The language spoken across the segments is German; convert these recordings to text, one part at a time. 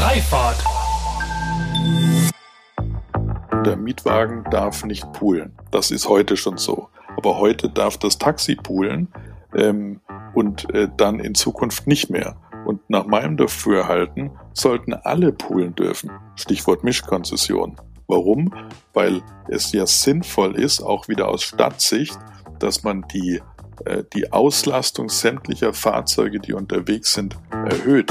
Freifahrt. Der Mietwagen darf nicht poolen. Das ist heute schon so. Aber heute darf das Taxi poolen ähm, und äh, dann in Zukunft nicht mehr. Und nach meinem Dafürhalten sollten alle poolen dürfen. Stichwort Mischkonzession. Warum? Weil es ja sinnvoll ist, auch wieder aus Stadtsicht, dass man die, äh, die Auslastung sämtlicher Fahrzeuge, die unterwegs sind, erhöht.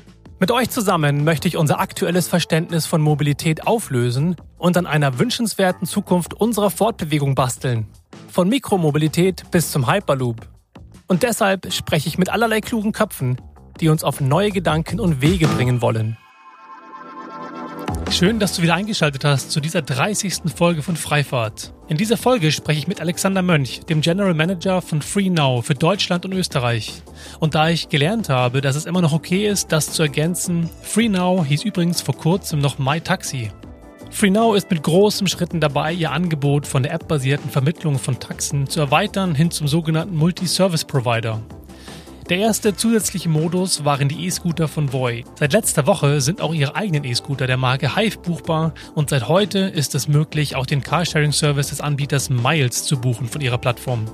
Mit euch zusammen möchte ich unser aktuelles Verständnis von Mobilität auflösen und an einer wünschenswerten Zukunft unserer Fortbewegung basteln. Von Mikromobilität bis zum Hyperloop. Und deshalb spreche ich mit allerlei klugen Köpfen, die uns auf neue Gedanken und Wege bringen wollen. Schön, dass du wieder eingeschaltet hast zu dieser 30. Folge von Freifahrt. In dieser Folge spreche ich mit Alexander Mönch, dem General Manager von FreeNow für Deutschland und Österreich. Und da ich gelernt habe, dass es immer noch okay ist, das zu ergänzen, FreeNow hieß übrigens vor kurzem noch MyTaxi. FreeNow ist mit großen Schritten dabei, ihr Angebot von der App-basierten Vermittlung von Taxen zu erweitern hin zum sogenannten Multi-Service-Provider. Der erste zusätzliche Modus waren die E-Scooter von Voi. Seit letzter Woche sind auch ihre eigenen E-Scooter der Marke Hive buchbar und seit heute ist es möglich, auch den Carsharing-Service des Anbieters Miles zu buchen von ihrer Plattform.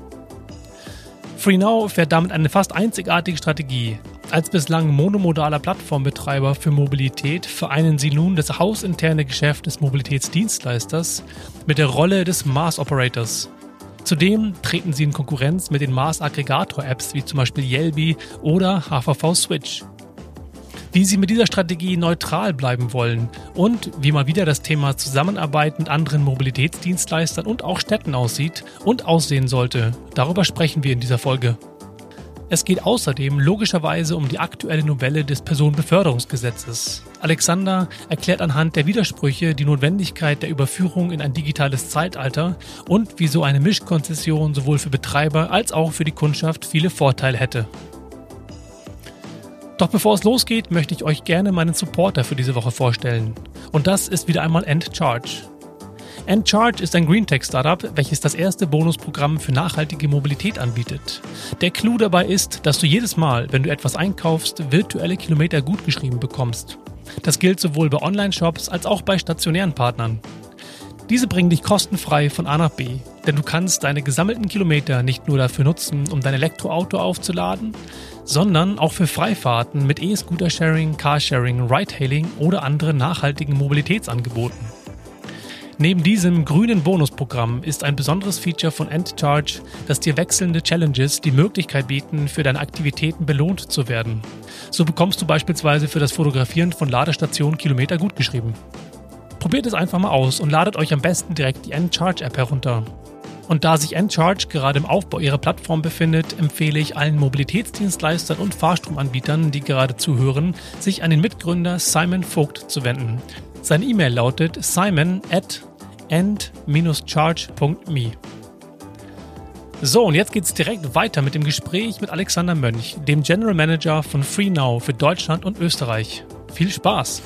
FreeNow fährt damit eine fast einzigartige Strategie. Als bislang monomodaler Plattformbetreiber für Mobilität vereinen sie nun das hausinterne Geschäft des Mobilitätsdienstleisters mit der Rolle des Mars Operators. Zudem treten sie in Konkurrenz mit den Mars-Aggregator-Apps wie zum Beispiel Yelby oder HVV Switch. Wie sie mit dieser Strategie neutral bleiben wollen und wie mal wieder das Thema Zusammenarbeit mit anderen Mobilitätsdienstleistern und auch Städten aussieht und aussehen sollte, darüber sprechen wir in dieser Folge. Es geht außerdem logischerweise um die aktuelle Novelle des Personenbeförderungsgesetzes. Alexander erklärt anhand der Widersprüche die Notwendigkeit der Überführung in ein digitales Zeitalter und wieso eine Mischkonzession sowohl für Betreiber als auch für die Kundschaft viele Vorteile hätte. Doch bevor es losgeht, möchte ich euch gerne meinen Supporter für diese Woche vorstellen. Und das ist wieder einmal EndCharge. Endcharge ist ein Greentech-Startup, welches das erste Bonusprogramm für nachhaltige Mobilität anbietet. Der Clou dabei ist, dass du jedes Mal, wenn du etwas einkaufst, virtuelle Kilometer gutgeschrieben bekommst. Das gilt sowohl bei Online-Shops als auch bei stationären Partnern. Diese bringen dich kostenfrei von A nach B, denn du kannst deine gesammelten Kilometer nicht nur dafür nutzen, um dein Elektroauto aufzuladen, sondern auch für Freifahrten mit E-Scooter-Sharing, Carsharing, Ride-Hailing oder anderen nachhaltigen Mobilitätsangeboten. Neben diesem grünen Bonusprogramm ist ein besonderes Feature von EndCharge, dass dir wechselnde Challenges die Möglichkeit bieten, für deine Aktivitäten belohnt zu werden. So bekommst du beispielsweise für das Fotografieren von Ladestationen Kilometer gutgeschrieben. Probiert es einfach mal aus und ladet euch am besten direkt die EndCharge-App herunter. Und da sich EndCharge gerade im Aufbau ihrer Plattform befindet, empfehle ich allen Mobilitätsdienstleistern und Fahrstromanbietern, die gerade zuhören, sich an den Mitgründer Simon Vogt zu wenden. Sein E-Mail lautet simon at end-charge.me. So, und jetzt geht's direkt weiter mit dem Gespräch mit Alexander Mönch, dem General Manager von FreeNow für Deutschland und Österreich. Viel Spaß!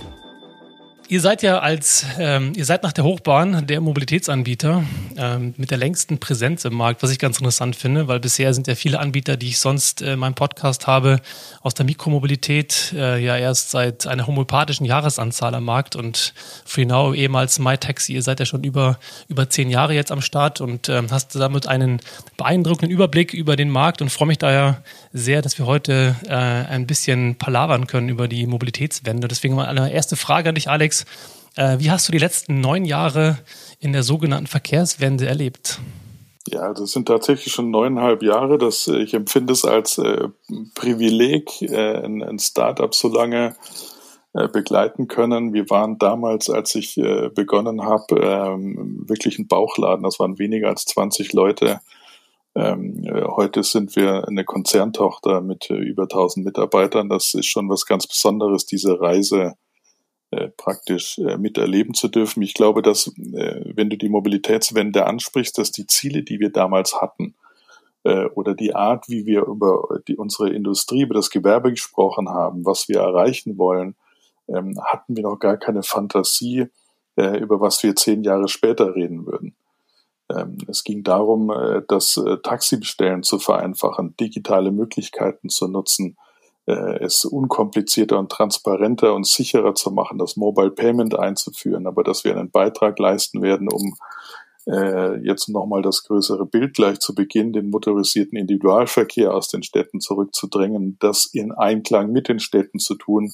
Ihr seid ja als, ähm, ihr seid nach der Hochbahn der Mobilitätsanbieter ähm, mit der längsten Präsenz im Markt, was ich ganz interessant finde, weil bisher sind ja viele Anbieter, die ich sonst äh, in meinem Podcast habe, aus der Mikromobilität äh, ja erst seit einer homöopathischen Jahresanzahl am Markt und FreeNow, ehemals MyTaxi, ihr seid ja schon über, über zehn Jahre jetzt am Start und äh, hast damit einen beeindruckenden Überblick über den Markt und freue mich daher sehr, dass wir heute äh, ein bisschen palavern können über die Mobilitätswende. Deswegen mal eine erste Frage an dich, Alex. Äh, wie hast du die letzten neun Jahre in der sogenannten Verkehrswende erlebt? Ja, das sind tatsächlich schon neuneinhalb Jahre. Das, äh, ich empfinde es als äh, Privileg, äh, ein, ein Startup so lange äh, begleiten können. Wir waren damals, als ich äh, begonnen habe, ähm, wirklich ein Bauchladen. Das waren weniger als 20 Leute. Ähm, heute sind wir eine Konzerntochter mit über 1000 Mitarbeitern. Das ist schon was ganz Besonderes, diese Reise äh, praktisch äh, miterleben zu dürfen. Ich glaube, dass, äh, wenn du die Mobilitätswende ansprichst, dass die Ziele, die wir damals hatten, äh, oder die Art, wie wir über die, unsere Industrie, über das Gewerbe gesprochen haben, was wir erreichen wollen, ähm, hatten wir noch gar keine Fantasie, äh, über was wir zehn Jahre später reden würden. Ähm, es ging darum, äh, das äh, Taxibestellen zu vereinfachen, digitale Möglichkeiten zu nutzen, äh, es unkomplizierter und transparenter und sicherer zu machen, das Mobile Payment einzuführen, aber dass wir einen Beitrag leisten werden, um äh, jetzt nochmal das größere Bild gleich zu Beginn, den motorisierten Individualverkehr aus den Städten zurückzudrängen, das in Einklang mit den Städten zu tun,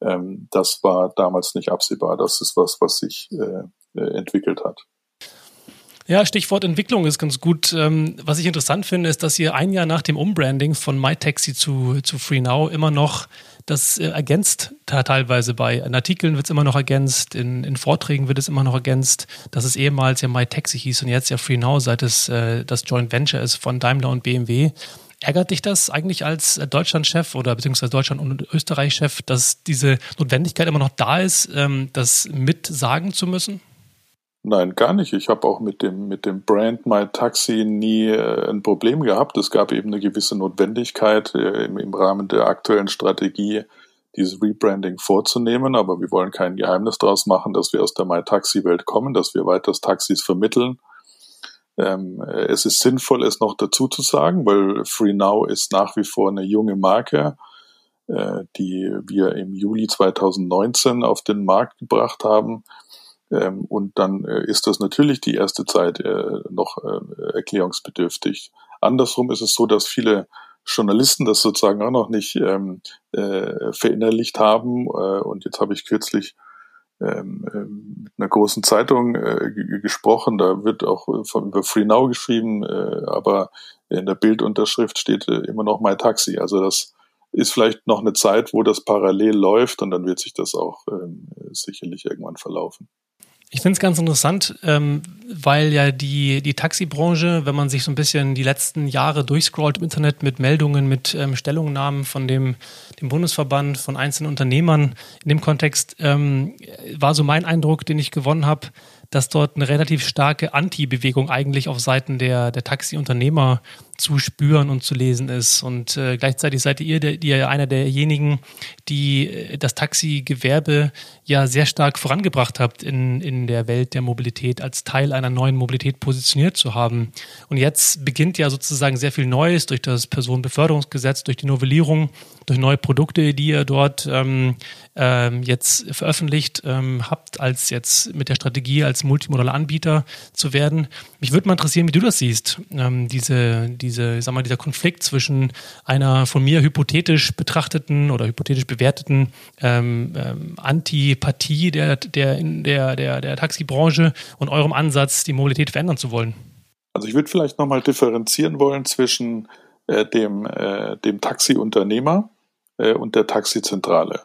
ähm, das war damals nicht absehbar. Das ist was, was sich äh, äh entwickelt hat. Ja, Stichwort Entwicklung ist ganz gut. Ähm, was ich interessant finde, ist, dass ihr ein Jahr nach dem Umbranding von MyTaxi zu, zu FreeNow immer noch das äh, ergänzt teilweise bei Artikeln wird es immer noch ergänzt, in, in Vorträgen wird es immer noch ergänzt, dass es ehemals ja MyTaxi hieß und jetzt ja FreeNow, seit es äh, das Joint Venture ist von Daimler und BMW. Ärgert dich das eigentlich als Deutschlandchef oder beziehungsweise Deutschland- und Österreich-Chef, dass diese Notwendigkeit immer noch da ist, ähm, das mitsagen zu müssen? Nein, gar nicht. Ich habe auch mit dem, mit dem Brand My Taxi nie äh, ein Problem gehabt. Es gab eben eine gewisse Notwendigkeit äh, im, im Rahmen der aktuellen Strategie, dieses Rebranding vorzunehmen. Aber wir wollen kein Geheimnis daraus machen, dass wir aus der My Taxi Welt kommen, dass wir weiter Taxis vermitteln. Ähm, es ist sinnvoll, es noch dazu zu sagen, weil Free Now ist nach wie vor eine junge Marke, äh, die wir im Juli 2019 auf den Markt gebracht haben. Ähm, und dann äh, ist das natürlich die erste Zeit äh, noch äh, erklärungsbedürftig. Andersrum ist es so, dass viele Journalisten das sozusagen auch noch nicht ähm, äh, verinnerlicht haben. Äh, und jetzt habe ich kürzlich ähm, äh, mit einer großen Zeitung äh, gesprochen. Da wird auch von, über Free Now geschrieben, aber in der Bildunterschrift steht immer noch My Taxi. Also das ist vielleicht noch eine Zeit, wo das parallel läuft und dann wird sich das auch ähm, sicherlich irgendwann verlaufen. Ich finde es ganz interessant, ähm, weil ja die, die Taxibranche, wenn man sich so ein bisschen die letzten Jahre durchscrollt im Internet mit Meldungen, mit ähm, Stellungnahmen von dem, dem Bundesverband, von einzelnen Unternehmern in dem Kontext, ähm, war so mein Eindruck, den ich gewonnen habe, dass dort eine relativ starke Anti-Bewegung eigentlich auf Seiten der, der Taxiunternehmer zu spüren und zu lesen ist. Und äh, gleichzeitig seid ihr, der, ihr einer derjenigen, die äh, das Taxigewerbe ja sehr stark vorangebracht habt in, in der Welt der Mobilität, als Teil einer neuen Mobilität positioniert zu haben. Und jetzt beginnt ja sozusagen sehr viel Neues durch das Personenbeförderungsgesetz, durch die Novellierung, durch neue Produkte, die ihr dort ähm, ähm, jetzt veröffentlicht ähm, habt, als jetzt mit der Strategie als multimodaler Anbieter zu werden. Mich würde mal interessieren, wie du das siehst, ähm, diese, diese sag mal, dieser Konflikt zwischen einer von mir hypothetisch betrachteten oder hypothetisch bewerteten ähm, ähm, Antipathie der, der, der, der, der Taxibranche und eurem Ansatz, die Mobilität verändern zu wollen? Also ich würde vielleicht nochmal differenzieren wollen zwischen äh, dem, äh, dem Taxiunternehmer äh, und der Taxizentrale.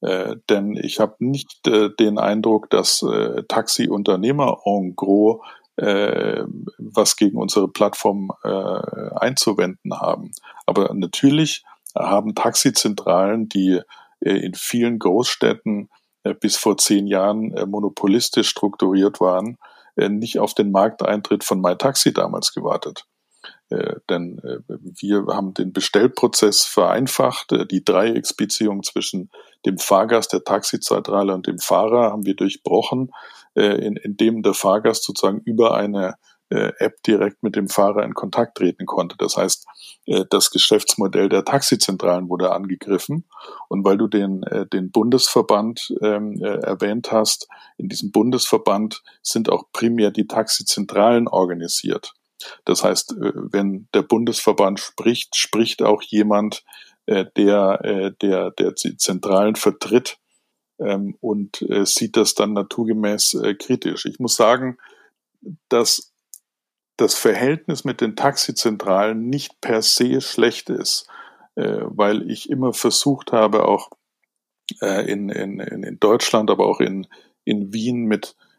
Äh, denn ich habe nicht äh, den Eindruck, dass äh, Taxiunternehmer en gros äh, was gegen unsere Plattform äh, einzuwenden haben. Aber natürlich haben Taxizentralen, die äh, in vielen Großstädten äh, bis vor zehn Jahren äh, monopolistisch strukturiert waren, äh, nicht auf den Markteintritt von MyTaxi damals gewartet. Äh, denn äh, wir haben den Bestellprozess vereinfacht. Äh, die Dreiecksbeziehung zwischen dem Fahrgast, der Taxizentrale und dem Fahrer haben wir durchbrochen, äh, in, in dem der Fahrgast sozusagen über eine App direkt mit dem Fahrer in Kontakt treten konnte. Das heißt, das Geschäftsmodell der Taxizentralen wurde angegriffen. Und weil du den, den Bundesverband ähm, erwähnt hast, in diesem Bundesverband sind auch primär die Taxizentralen organisiert. Das heißt, wenn der Bundesverband spricht, spricht auch jemand, der, der, der die Zentralen vertritt ähm, und sieht das dann naturgemäß kritisch. Ich muss sagen, dass das Verhältnis mit den Taxizentralen nicht per se schlecht ist, äh, weil ich immer versucht habe, auch äh, in, in, in Deutschland, aber auch in, in Wien mit äh,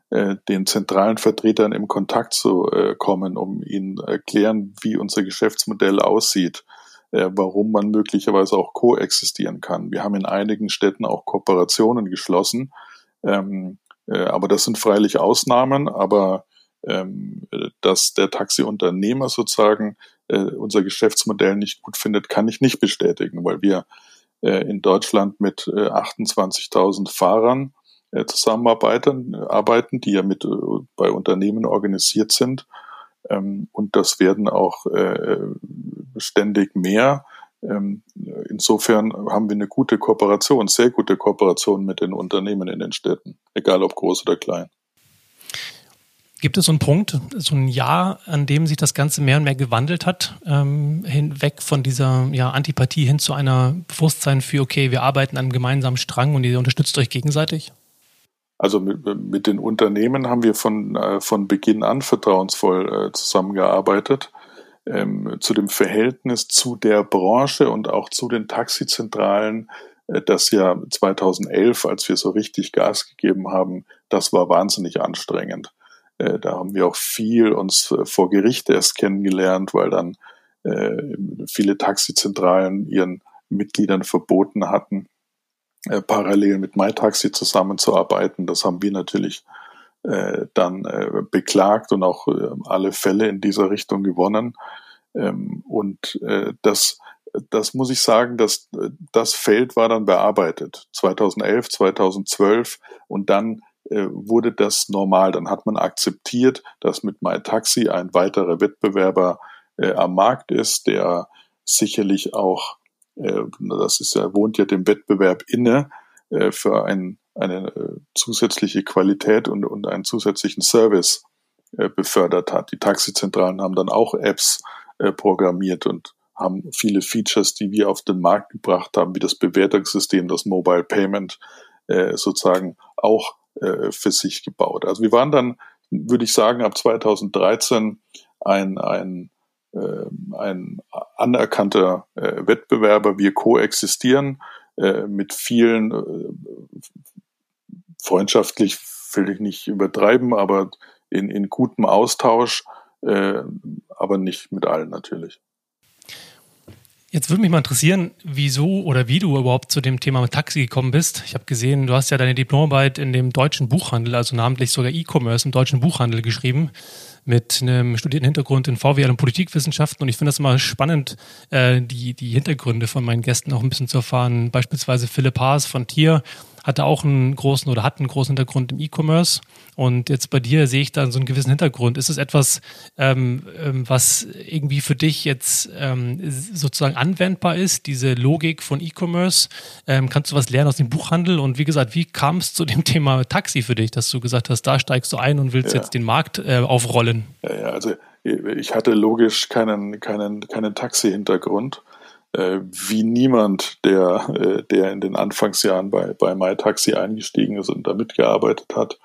den zentralen Vertretern im Kontakt zu äh, kommen, um ihnen erklären, wie unser Geschäftsmodell aussieht. äh, warum man möglicherweise auch koexistieren kann. Wir haben in einigen Städten auch Kooperationen geschlossen, ähm, äh, aber das sind freilich Ausnahmen, aber ähm, dass der Taxiunternehmer sozusagen äh, unser Geschäftsmodell nicht gut findet, kann ich nicht bestätigen, weil wir äh, in Deutschland mit äh, 28.000 Fahrern äh, zusammenarbeiten, arbeiten, die ja mit äh, bei Unternehmen organisiert sind. Ähm, und das werden auch äh, ständig mehr. Ähm, insofern haben wir eine gute Kooperation, sehr gute Kooperation mit den Unternehmen in den Städten, egal ob groß oder klein. Gibt es so einen Punkt, so ein Jahr, an dem sich das Ganze mehr und mehr gewandelt hat, ähm, hinweg von dieser ja, Antipathie hin zu einer Bewusstsein für, okay, wir arbeiten an einem gemeinsamen Strang und ihr unterstützt euch gegenseitig? Also mit, mit den Unternehmen haben wir von, äh, von Beginn an vertrauensvoll äh, zusammengearbeitet. Ähm, zu dem Verhältnis zu der Branche und auch zu den Taxizentralen, äh, das ja 2011, als wir so richtig Gas gegeben haben, das war wahnsinnig anstrengend. Äh, da haben wir auch viel uns äh, vor Gericht erst kennengelernt, weil dann äh, viele Taxizentralen ihren Mitgliedern verboten hatten, parallel mit MyTaxi zusammenzuarbeiten. Das haben wir natürlich dann beklagt und auch alle Fälle in dieser Richtung gewonnen. Ähm, und das, das muss ich sagen, dass das Feld war dann bearbeitet. 2011, 2012 und dann äh, wurde das normal. Dann hat man akzeptiert, dass mit MyTaxi ein weiterer Wettbewerber äh, am Markt ist, der sicherlich auch, äh, das ist ja, wohnt ja dem Wettbewerb inne, äh, für ein, eine äh, zusätzliche Qualität und, und einen zusätzlichen Service äh, befördert hat. Die Taxizentralen haben dann auch Apps äh, programmiert und haben viele Features, die wir auf den Markt gebracht haben, wie das Bewertungssystem, das Mobile Payment, äh, sozusagen auch äh, für sich gebaut. Also wir waren dann, würde ich sagen, ab 2013 ein, ein, äh, ein anerkannter äh, Wettbewerber. Wir koexistieren äh, mit vielen äh, freundschaftlich, will ich nicht übertreiben, aber in, in gutem Austausch, äh, aber nicht mit allen natürlich. Jetzt würde mich mal interessieren, wieso oder wie du überhaupt zu dem Thema Taxi gekommen bist. Ich habe gesehen, du hast ja deine Diplomarbeit in dem deutschen Buchhandel, also namentlich sogar E-Commerce im deutschen Buchhandel geschrieben, mit einem studierten Hintergrund in VWL und Politikwissenschaften. Und ich finde das immer spannend, äh, die, die Hintergründe von meinen Gästen auch ein bisschen zu erfahren. Beispielsweise Philipp Haas von Tier hatte auch einen großen oder hat einen großen Hintergrund im E-Commerce. Und jetzt bei dir sehe ich da so einen gewissen Hintergrund. Ist es etwas, ähm, ähm, was irgendwie für dich jetzt ähm, sozusagen anwendbar ist, diese Logik von E-Commerce? Ähm, kannst du was lernen aus dem Buchhandel? Und wie gesagt, wie kam es zu dem Thema Taxi für dich, dass du gesagt hast, da steigst du ein und willst ja. jetzt den Markt äh, aufrollen? Ja, ja, also ich hatte logisch keinen, keinen, keinen Taxi-Hintergrund äh, wie niemand, der, äh, der in den Anfangsjahren bei, bei MyTaxi eingestiegen ist und da mitgearbeitet hat.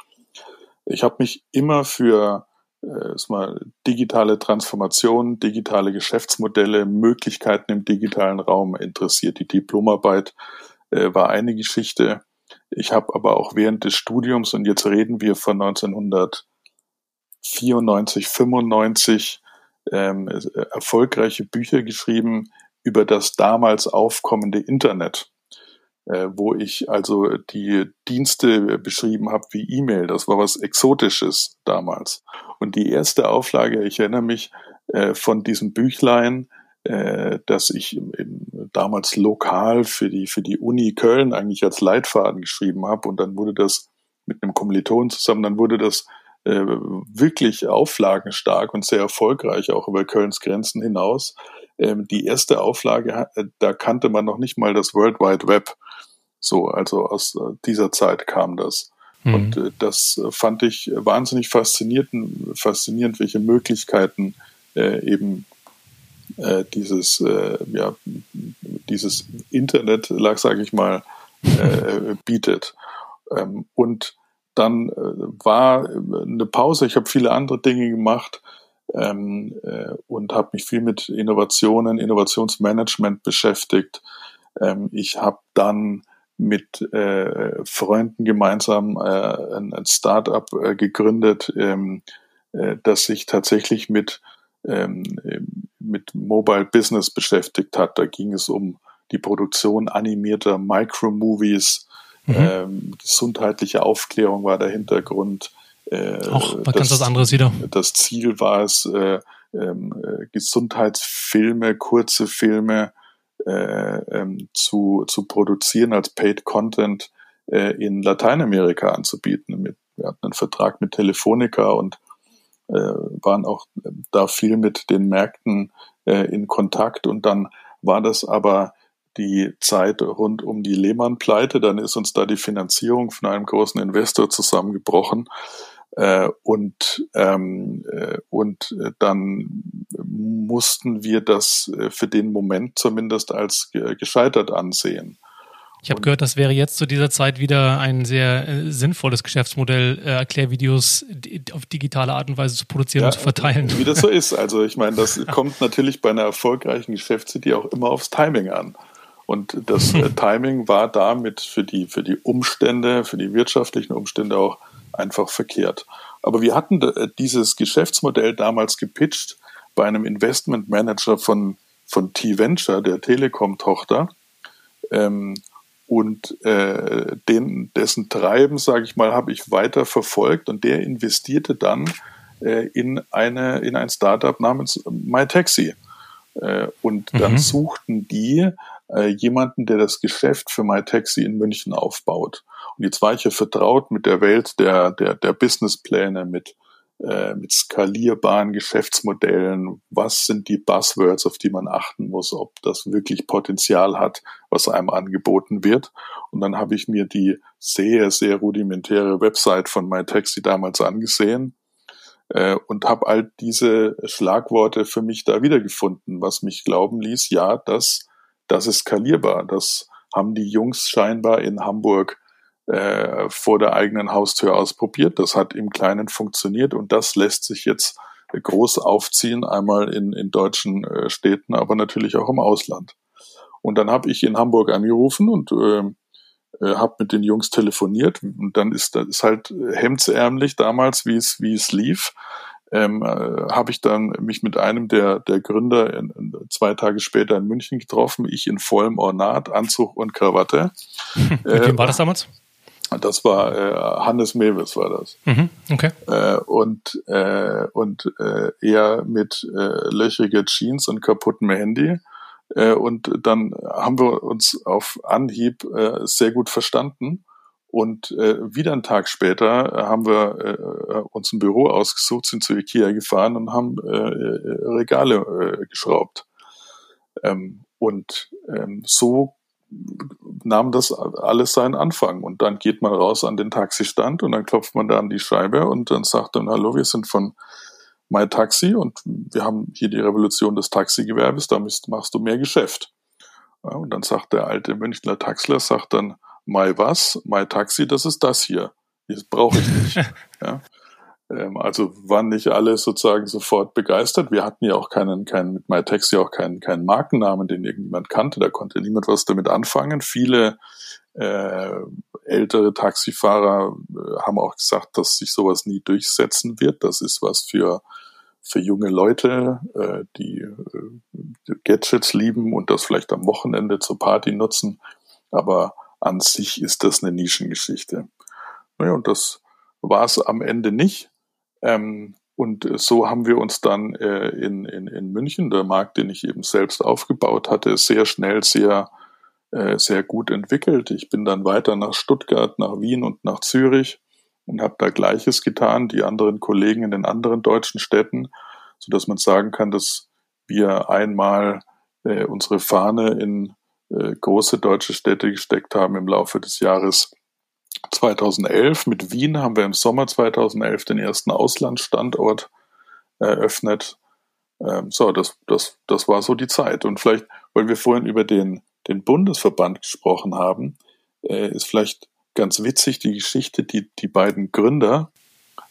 Ich habe mich immer für äh, mal, digitale Transformation, digitale Geschäftsmodelle, Möglichkeiten im digitalen Raum interessiert. Die Diplomarbeit äh, war eine Geschichte. Ich habe aber auch während des Studiums, und jetzt reden wir von 1994, 95, ähm, erfolgreiche Bücher geschrieben, über das damals aufkommende Internet, äh, wo ich also die Dienste beschrieben habe wie E-Mail. Das war was Exotisches damals. Und die erste Auflage, ich erinnere mich äh, von diesem Büchlein, äh, dass ich damals lokal für die, für die Uni Köln eigentlich als Leitfaden geschrieben habe. Und dann wurde das mit einem Kommiliton zusammen, dann wurde das äh, wirklich auflagenstark und sehr erfolgreich, auch über Kölns Grenzen hinaus. Ähm, die erste Auflage, äh, da kannte man noch nicht mal das World Wide Web. So, also aus äh, dieser Zeit kam das. Mhm. Und äh, das fand ich wahnsinnig faszinierend, faszinierend welche Möglichkeiten äh, eben äh, dieses, äh, ja, dieses Internet, sage ich mal, bietet. Ähm, und dann war eine Pause. Ich habe viele andere Dinge gemacht ähm, äh, und habe mich viel mit Innovationen, Innovationsmanagement beschäftigt. Ähm, ich habe dann mit äh, Freunden gemeinsam äh, ein, ein Startup äh, gegründet, ähm, äh, das sich tatsächlich mit ähm, mit Mobile Business beschäftigt hat. Da ging es um die Produktion animierter Micromovies, mhm. ähm, gesundheitliche Aufklärung war der Hintergrund. Äh, Auch was ganz was anderes wieder. Das Ziel war es, äh, ähm, äh, Gesundheitsfilme, kurze Filme äh, ähm, zu, zu produzieren als Paid Content äh, in Lateinamerika anzubieten. Mit, wir hatten einen Vertrag mit Telefonica und waren auch da viel mit den Märkten in Kontakt und dann war das aber die Zeit rund um die Lehmann-Pleite, dann ist uns da die Finanzierung von einem großen Investor zusammengebrochen äh, und, ähm, äh, und dann mussten wir das äh, für den Moment zumindest als gescheitert ansehen. Ich habe gehört, das wäre jetzt zu dieser Zeit wieder ein sehr äh, sinnvolles Geschäftsmodell, äh, Erklärvideos auf digitale Art und Weise zu produzieren ja, und zu verteilen. Wie das so ist. Also ich meine, das kommt natürlich bei einer erfolgreichen Geschäftsidee auch immer aufs Timing an. Und das äh, Timing war damit für die, für die Umstände, für die wirtschaftlichen Umstände auch einfach verkehrt. Aber wir hatten äh, dieses Geschäftsmodell damals gepitcht bei einem Investment Manager von, von T-Venture, der Telekom-Tochter. Ähm, und äh, den, dessen Treiben, sage ich mal, habe ich weiter verfolgt und der investierte dann äh, in eine in ein Startup namens MyTaxi. Äh, und mhm. dann suchten die äh, jemanden, der das Geschäft für MyTaxi in München aufbaut. Und jetzt war ich ja vertraut mit der Welt der, der, der Businesspläne, mit, äh, mit skalierbaren Geschäftsmodellen. Was sind die Buzzwords, auf die man achten muss, ob das wirklich Potenzial hat, was einem angeboten wird. Und dann habe ich mir die sehr, sehr rudimentäre Website von MyTaxi damals angesehen äh, und habe all diese Schlagworte für mich da wiedergefunden, was mich glauben ließ, ja, das das ist skalierbar. Das haben die Jungs scheinbar in Hamburg äh, vor der eigenen Haustür ausprobiert. Das hat im Kleinen funktioniert und das lässt sich jetzt groß aufziehen, einmal in, in deutschen äh, Städten, aber natürlich auch im Ausland. Und dann habe ich in Hamburg angerufen und äh, äh, habe mit den Jungs telefoniert und dann ist das ist halt hemdsärmlich damals, wie es wie es lief ähm, äh, habe ich dann mich mit einem der, der Gründer in, in, zwei Tage später in München getroffen, ich in vollem Ornat, Anzug und Krawatte. mit wem äh, war das damals? Das war äh, Hannes Mewes war das. Mhm, okay. Äh, und äh, und äh, er mit äh, löchriger Jeans und kaputtem Handy. Äh, und dann haben wir uns auf Anhieb äh, sehr gut verstanden und äh, wieder einen Tag später äh, haben wir äh, uns ein Büro ausgesucht, sind zu Ikea gefahren und haben äh, äh, Regale äh, geschraubt. Ähm, und ähm, so nahm das alles seinen Anfang. Und dann geht man raus an den Taxistand und dann klopft man da an die Scheibe und dann sagt man, hallo, wir sind von My Taxi und wir haben hier die Revolution des Taxigewerbes, da machst du mehr Geschäft. Ja, und dann sagt der alte Münchner Taxler, sagt dann, My was, My Taxi, das ist das hier. Das brauche ich nicht. ja. Ähm, also waren nicht alle sozusagen sofort begeistert. Wir hatten ja auch keinen, keinen mit My Taxi auch keinen, keinen Markennamen, den irgendjemand kannte. Da konnte niemand was damit anfangen. Viele äh, ältere Taxifahrer äh, haben auch gesagt, dass sich sowas nie durchsetzen wird. Das ist was für für junge Leute, äh, die äh, Gadgets lieben und das vielleicht am Wochenende zur Party nutzen. Aber an sich ist das eine Nischengeschichte. Naja, und das war es am Ende nicht. Ähm, und so haben wir uns dann äh, in, in, in München, der Markt, den ich eben selbst aufgebaut hatte, sehr schnell, sehr, äh, sehr gut entwickelt. Ich bin dann weiter nach Stuttgart, nach Wien und nach Zürich und habe da Gleiches getan, die anderen Kollegen in den anderen deutschen Städten, so dass man sagen kann, dass wir einmal äh, unsere Fahne in äh, große deutsche Städte gesteckt haben im Laufe des Jahres 2011. Mit Wien haben wir im Sommer 2011 den ersten Auslandsstandort eröffnet. Ähm, so, das, das, das war so die Zeit. Und vielleicht, weil wir vorhin über den, den Bundesverband gesprochen haben, äh, ist vielleicht ganz witzig die Geschichte, die, die beiden Gründer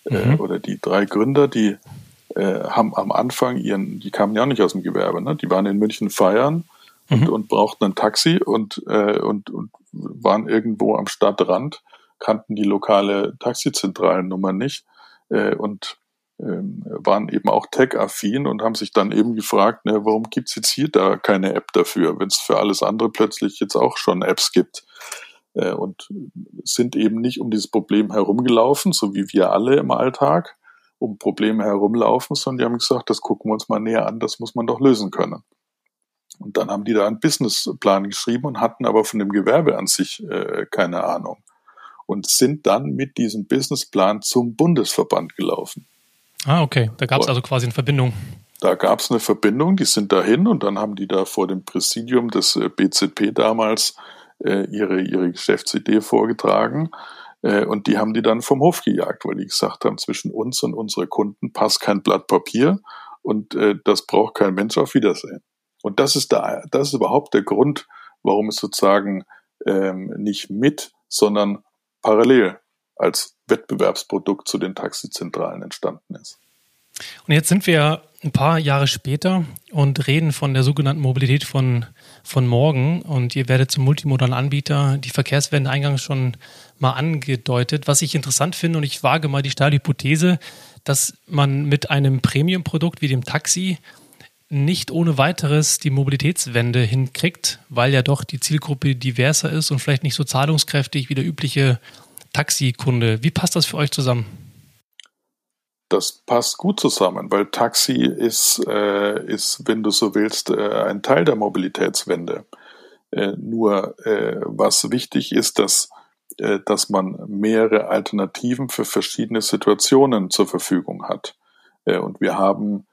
äh, mhm. oder die drei Gründer, die äh, haben am Anfang ihren, die kamen ja auch nicht aus dem Gewerbe, ne? die waren in München feiern und, mhm. und brauchten ein Taxi und, äh, und, und waren irgendwo am Stadtrand, kannten die lokale Taxizentralennummer nicht äh, und ähm, waren eben auch tech-affin und haben sich dann eben gefragt, ne, warum gibt's jetzt hier da keine App dafür, wenn es für alles andere plötzlich jetzt auch schon Apps gibt. Äh, und sind eben nicht um dieses Problem herumgelaufen, so wie wir alle im Alltag um Probleme herumlaufen, sondern die haben gesagt, das gucken wir uns mal näher an, das muss man doch lösen können. Und dann haben die da einen Businessplan geschrieben und hatten aber von dem Gewerbe an sich äh, keine Ahnung und sind dann mit diesem Businessplan zum Bundesverband gelaufen. Ah, okay. Da gab es also quasi eine Verbindung. Da gab es eine Verbindung, die sind dahin und dann haben die da vor dem Präsidium des äh, BZP damals äh, ihre, ihre Geschäftsidee vorgetragen. Äh, und die haben die dann vom Hof gejagt, weil die gesagt haben, zwischen uns und unsere Kunden passt kein Blatt Papier und äh, das braucht kein Mensch auf Wiedersehen. Und das ist da, das ist überhaupt der Grund, warum es sozusagen ähm, nicht mit, sondern parallel als Wettbewerbsprodukt zu den Taxizentralen entstanden ist. Und jetzt sind wir ein paar Jahre später und reden von der sogenannten Mobilität von, von morgen. Und ihr werdet zum multimodalen Anbieter die Verkehrswende eingangs schon mal angedeutet. Was ich interessant finde, und ich wage mal die steile Hypothese, dass man mit einem Premium-Produkt wie dem Taxi nicht ohne weiteres die Mobilitätswende hinkriegt, weil ja doch die Zielgruppe diverser ist und vielleicht nicht so zahlungskräftig wie der übliche Taxikunde. Wie passt das für euch zusammen? Das passt gut zusammen, weil Taxi ist, äh, ist wenn du so willst, äh, ein Teil der Mobilitätswende. Äh, nur äh, was wichtig ist, dass, äh, dass man mehrere Alternativen für verschiedene Situationen zur Verfügung hat. Äh, und wir haben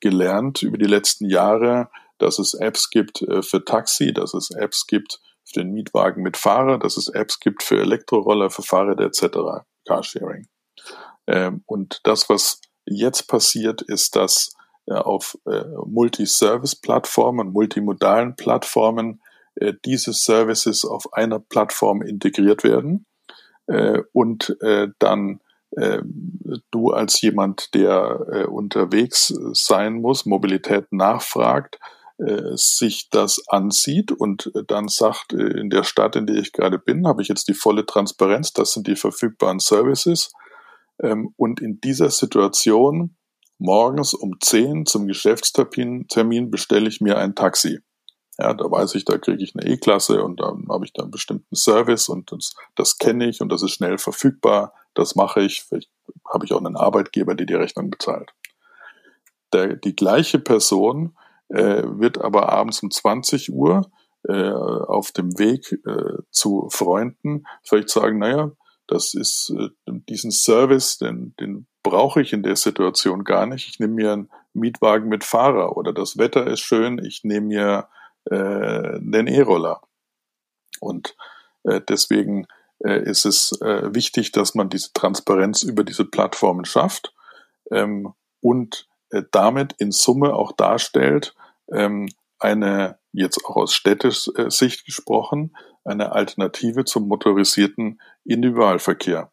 gelernt über die letzten Jahre, dass es Apps gibt für Taxi, dass es Apps gibt für den Mietwagen mit Fahrer, dass es Apps gibt für Elektroroller, für Fahrräder etc., Carsharing. Ähm, und das, was jetzt passiert, ist, dass äh, auf äh, Multi-Service-Plattformen, multimodalen Plattformen äh, diese Services auf einer Plattform integriert werden äh, und äh, dann äh, du als jemand, der unterwegs sein muss, Mobilität nachfragt, äh, sich das ansieht und dann sagt, äh, in der Stadt, in der ich gerade bin, habe ich jetzt die volle Transparenz, das sind die verfügbaren Services. Ähm, und in dieser Situation morgens um 10 zum Geschäftstermin Termin bestelle ich mir ein Taxi. Ja, da weiß ich, da kriege ich eine E-Klasse und dann habe ich da einen bestimmten Service und das, das kenne ich und das ist schnell verfügbar. Das mache ich. Vielleicht habe ich auch einen Arbeitgeber, der die Rechnung bezahlt. Der, die gleiche Person äh, wird aber abends um 20 Uhr äh, auf dem Weg äh, zu Freunden vielleicht sagen, naja, das ist äh, diesen Service, den, den brauche ich in der Situation gar nicht. Ich nehme mir einen Mietwagen mit Fahrer oder das Wetter ist schön, ich nehme mir äh, den E-Roller. Und äh, deswegen äh, ist es äh, wichtig, dass man diese Transparenz über diese Plattformen schafft ähm, und äh, damit in Summe auch darstellt, ähm, eine, jetzt auch aus städtischer Sicht gesprochen, eine Alternative zum motorisierten Individualverkehr.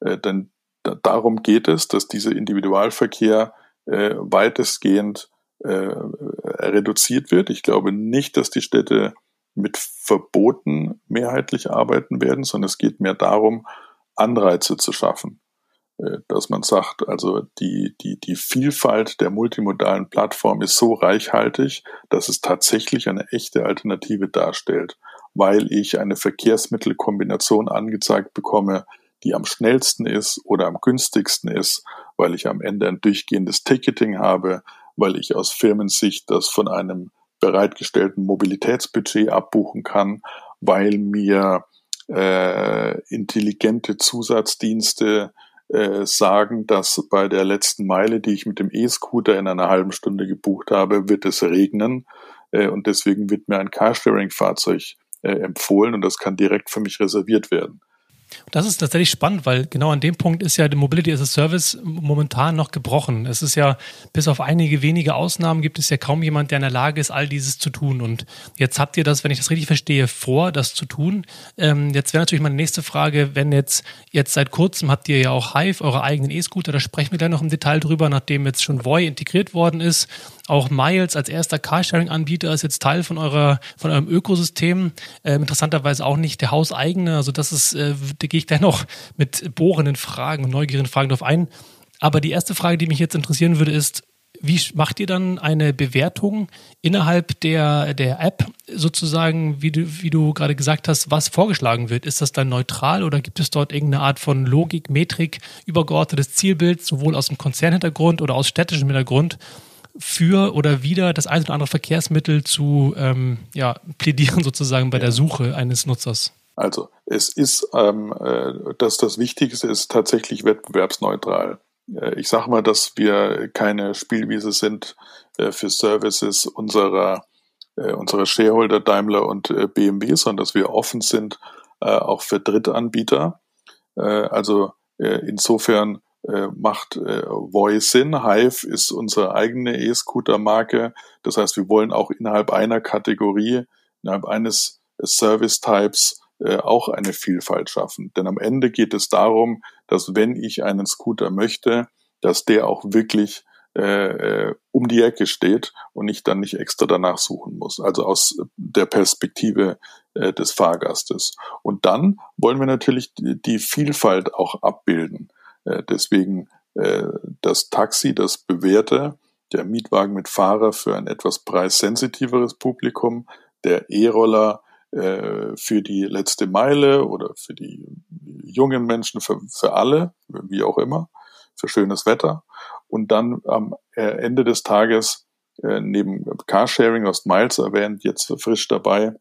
Äh, denn da, darum geht es, dass dieser Individualverkehr äh, weitestgehend äh, reduziert wird. Ich glaube nicht, dass die Städte mit Verboten mehrheitlich arbeiten werden, sondern es geht mehr darum, Anreize zu schaffen. Äh, dass man sagt, also die, die, die Vielfalt der multimodalen Plattform ist so reichhaltig, dass es tatsächlich eine echte Alternative darstellt, weil ich eine Verkehrsmittelkombination angezeigt bekomme, die am schnellsten ist oder am günstigsten ist, weil ich am Ende ein durchgehendes Ticketing habe, weil ich aus Firmensicht das von einem bereitgestellten Mobilitätsbudget abbuchen kann, weil mir äh, intelligente Zusatzdienste äh, sagen, dass bei der letzten Meile, die ich mit dem E-Scooter in einer halben Stunde gebucht habe, wird es regnen äh, und deswegen wird mir ein Carsharing-Fahrzeug äh, empfohlen und das kann direkt für mich reserviert werden. Das ist tatsächlich spannend, weil genau an dem Punkt ist ja die Mobility as a Service momentan noch gebrochen. Es ist ja, bis auf einige wenige Ausnahmen gibt es ja kaum jemand, der in der Lage ist, all dieses zu tun. Und jetzt habt ihr das, wenn ich das richtig verstehe, vor, das zu tun. Ähm, jetzt wäre natürlich meine nächste Frage, wenn jetzt, jetzt seit kurzem habt ihr ja auch Hive, eure eigenen E-Scooter, da sprechen wir gleich noch im Detail drüber, nachdem jetzt schon Voi integriert worden ist. Auch Miles als erster Carsharing-Anbieter ist jetzt Teil von eurer, von eurem Ökosystem. Ähm, interessanterweise auch nicht der hauseigene. Also das ist, äh, da gehe ich gleich noch mit bohrenden Fragen und neugierigen Fragen drauf ein. Aber die erste Frage, die mich jetzt interessieren würde, ist, wie macht ihr dann eine Bewertung innerhalb der, der App sozusagen, wie du, wie du gerade gesagt hast, was vorgeschlagen wird? Ist das dann neutral oder gibt es dort irgendeine Art von Logik, Metrik, übergeordnetes Zielbild, sowohl aus dem Konzernhintergrund oder aus städtischem Hintergrund, für oder wieder das ein oder andere Verkehrsmittel zu ähm, ja, plädieren sozusagen bei ja. der Suche eines Nutzers? Also es ist, ähm, äh, dass das Wichtigste ist tatsächlich wettbewerbsneutral. Äh, ich sage mal, dass wir keine Spielwiese sind äh, für Services unserer, äh, unserer Shareholder Daimler und BMW, sondern dass wir offen sind auch für Drittanbieter. Also insofern macht Voice Sinn. Hive ist unsere eigene E-Scooter-Marke. Das heißt, wir wollen auch innerhalb einer Kategorie, innerhalb eines Service-Types auch eine Vielfalt schaffen. Denn am Ende geht es darum, dass wenn ich einen Scooter möchte, dass der auch wirklich äh, äh, um die Ecke steht und ich dann nicht extra danach suchen muss. Also aus der Perspektive äh, des Fahrgastes. Und dann wollen wir natürlich die Vielfalt auch abbilden. Äh, deswegen äh, das Taxi, das bewährte, der Mietwagen mit Fahrer für ein etwas preissensitiveres Publikum, der E-Roller äh, für die letzte Meile oder für die jungen Menschen, für, für alle, wie auch immer, für schönes Wetter. Und dann am Ende des Tages neben Carsharing, aus Miles erwähnt, jetzt frisch dabei,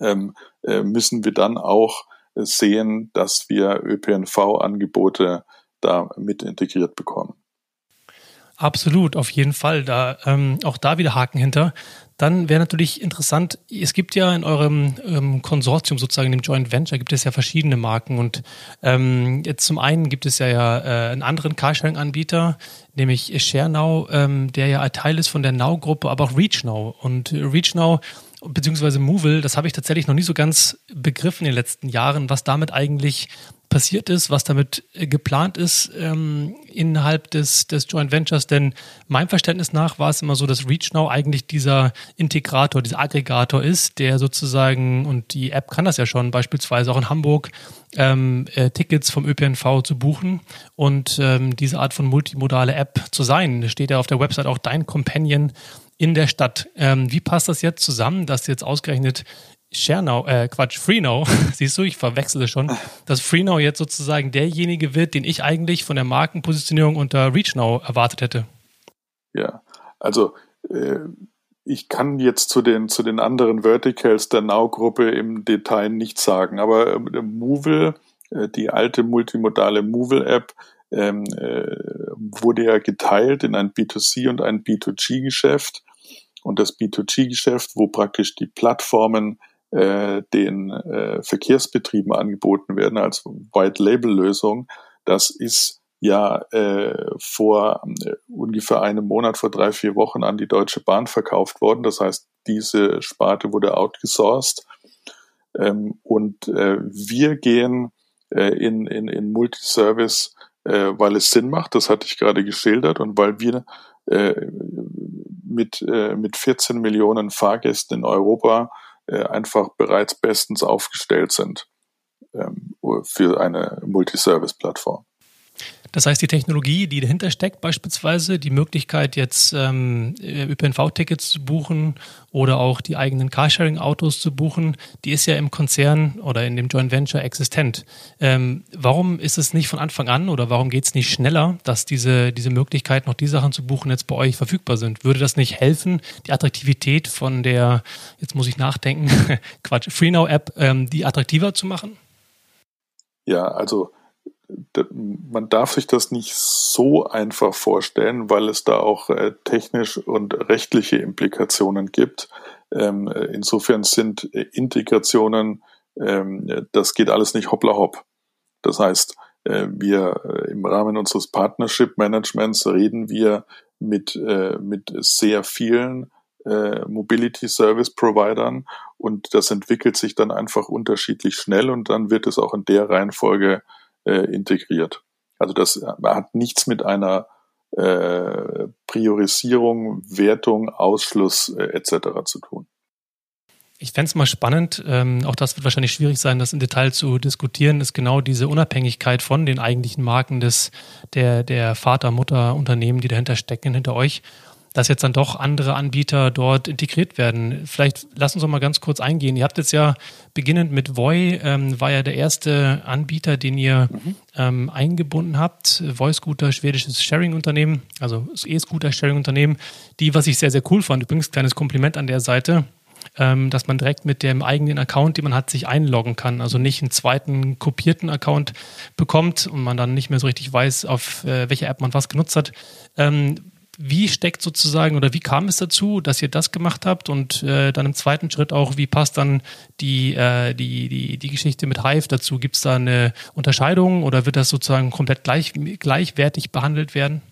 ähm, äh, müssen wir dann auch sehen, dass wir ÖPNV-Angebote da mit integriert bekommen. Absolut, auf jeden Fall. Da ähm, auch da wieder Haken hinter. Dann wäre natürlich interessant, es gibt ja in eurem ähm, Konsortium sozusagen, dem Joint Venture, gibt es ja verschiedene Marken. Und ähm, jetzt zum einen gibt es ja, ja äh, einen anderen Carsharing-Anbieter, nämlich ShareNow, ähm, der ja ein Teil ist von der Now-Gruppe, aber auch ReachNow. Und ReachNow beziehungsweise Movil, das habe ich tatsächlich noch nie so ganz begriffen in den letzten Jahren, was damit eigentlich passiert ist, was damit äh, geplant ist ähm, innerhalb des, des Joint Ventures. Denn meinem Verständnis nach war es immer so, dass ReachNow eigentlich dieser Integrator, dieser Aggregator ist, der sozusagen, und die App kann das ja schon, beispielsweise auch in Hamburg, ähm, äh, Tickets vom ÖPNV zu buchen und ähm, diese Art von multimodale App zu sein. Da steht ja auf der Website auch dein Companion in der Stadt. Ähm, wie passt das jetzt zusammen, dass jetzt ausgerechnet Schernau, äh, Quatsch, Freenow, siehst du, ich verwechsle schon, dass Freenow jetzt sozusagen derjenige wird, den ich eigentlich von der Markenpositionierung unter ReachNow erwartet hätte. Ja, also äh, ich kann jetzt zu den, zu den anderen Verticals der Now-Gruppe im Detail nichts sagen, aber äh, Movil, äh, die alte multimodale Movil-App, ähm, äh, wurde ja geteilt in ein B2C und ein B2G-Geschäft. Und das B2G-Geschäft, wo praktisch die Plattformen äh, den äh, Verkehrsbetrieben angeboten werden als White-Label-Lösung, das ist ja äh, vor äh, ungefähr einem Monat, vor drei, vier Wochen an die Deutsche Bahn verkauft worden. Das heißt, diese Sparte wurde outgesourced. Ähm, und äh, wir gehen äh, in, in, in Multiservice, äh, weil es Sinn macht, das hatte ich gerade geschildert, und weil wir äh, mit, äh, mit 14 Millionen Fahrgästen in Europa äh, einfach bereits bestens aufgestellt sind ähm, für eine Multiservice-Plattform. Das heißt, die Technologie, die dahinter steckt, beispielsweise die Möglichkeit, jetzt ähm, ÖPNV-Tickets zu buchen oder auch die eigenen Carsharing-Autos zu buchen, die ist ja im Konzern oder in dem Joint Venture existent. Ähm, warum ist es nicht von Anfang an oder warum geht es nicht schneller, dass diese, diese Möglichkeit, noch die Sachen zu buchen, jetzt bei euch verfügbar sind? Würde das nicht helfen, die Attraktivität von der, jetzt muss ich nachdenken, Quatsch, FreeNow-App, ähm, die attraktiver zu machen? Ja, also man darf sich das nicht so einfach vorstellen, weil es da auch äh, technisch und rechtliche Implikationen gibt. Ähm, äh, insofern sind äh, Integrationen, ähm, das geht alles nicht hoppla hopp. Das heißt, wir im Rahmen unseres Partnership Managements reden wir mit, mit sehr vielen Mobility Service Providern und das entwickelt sich dann einfach unterschiedlich schnell und dann wird es auch in der Reihenfolge äh, integriert. Also das hat nichts mit einer äh, Priorisierung, Wertung, Ausschluss äh, etc. zu tun. Ich fände es mal spannend, ähm, auch das wird wahrscheinlich schwierig sein, das im Detail zu diskutieren, ist genau diese Unabhängigkeit von den eigentlichen Marken des, der, der Vater, Mutter, Unternehmen, die dahinter stecken, hinter euch dass jetzt dann doch andere Anbieter dort integriert werden. Vielleicht lass uns doch mal ganz kurz eingehen. Ihr habt jetzt ja beginnend mit Voi, ähm, war ja der erste Anbieter, den ihr mhm. ähm, eingebunden habt. Voi Scooter, schwedisches Sharing-Unternehmen, also E-Scooter-Sharing-Unternehmen, die, was ich sehr, sehr cool fand, übrigens kleines Kompliment an der Seite, ähm, dass man direkt mit dem eigenen Account, den man hat, sich einloggen kann. Also nicht einen zweiten kopierten Account bekommt und man dann nicht mehr so richtig weiß, auf äh, welcher App man was genutzt hat. Ähm, wie steckt sozusagen oder wie kam es dazu, dass ihr das gemacht habt und äh, dann im zweiten Schritt auch, wie passt dann die, äh, die, die, die Geschichte mit Hive dazu? Gibt es da eine Unterscheidung oder wird das sozusagen komplett gleich, gleichwertig behandelt werden?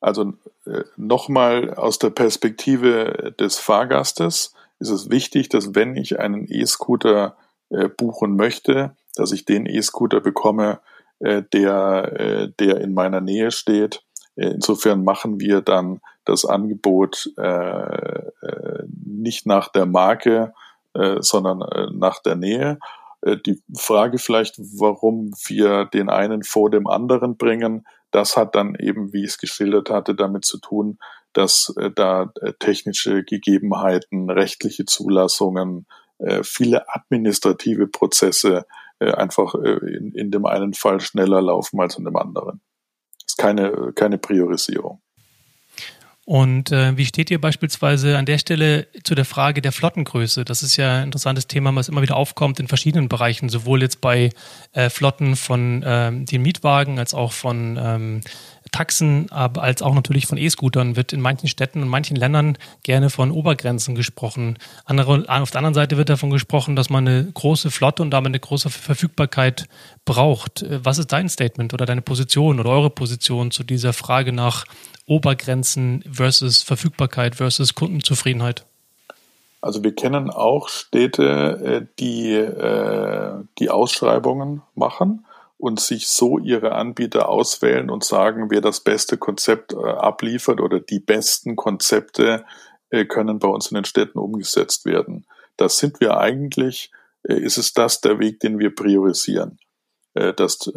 Also äh, nochmal aus der Perspektive des Fahrgastes ist es wichtig, dass wenn ich einen E-Scooter äh, buchen möchte, dass ich den E-Scooter bekomme, äh, der, äh, der in meiner Nähe steht insofern machen wir dann das Angebot äh, äh, nicht nach der Marke, äh, sondern äh, nach der Nähe. Äh, die Frage vielleicht, warum wir den einen vor dem anderen bringen, das hat dann eben, wie ich es geschildert hatte, damit zu tun, dass äh, da äh, technische Gegebenheiten, rechtliche Zulassungen, äh, viele administrative Prozesse äh, einfach äh, in, in dem einen Fall schneller laufen als in dem anderen keine, keine Priorisierung. Und äh, wie steht ihr beispielsweise an der Stelle zu der Frage der Flottengröße? Das ist ja ein interessantes Thema, was immer wieder aufkommt in verschiedenen Bereichen, sowohl jetzt bei äh, Flotten von ähm, den Mietwagen als auch von ähm, Taxen, aber als auch natürlich von E-Scootern wird in manchen Städten und manchen Ländern gerne von Obergrenzen gesprochen. Andere, auf der anderen Seite wird davon gesprochen, dass man eine große Flotte und damit eine große Verfügbarkeit braucht. Was ist dein Statement oder deine Position oder eure Position zu dieser Frage nach Obergrenzen versus Verfügbarkeit versus Kundenzufriedenheit? Also wir kennen auch Städte, äh, die äh, die Ausschreibungen machen und sich so ihre Anbieter auswählen und sagen, wer das beste Konzept äh, abliefert oder die besten Konzepte können bei uns in den Städten umgesetzt werden. Das sind wir eigentlich, ist es das der Weg, den wir priorisieren. Dass,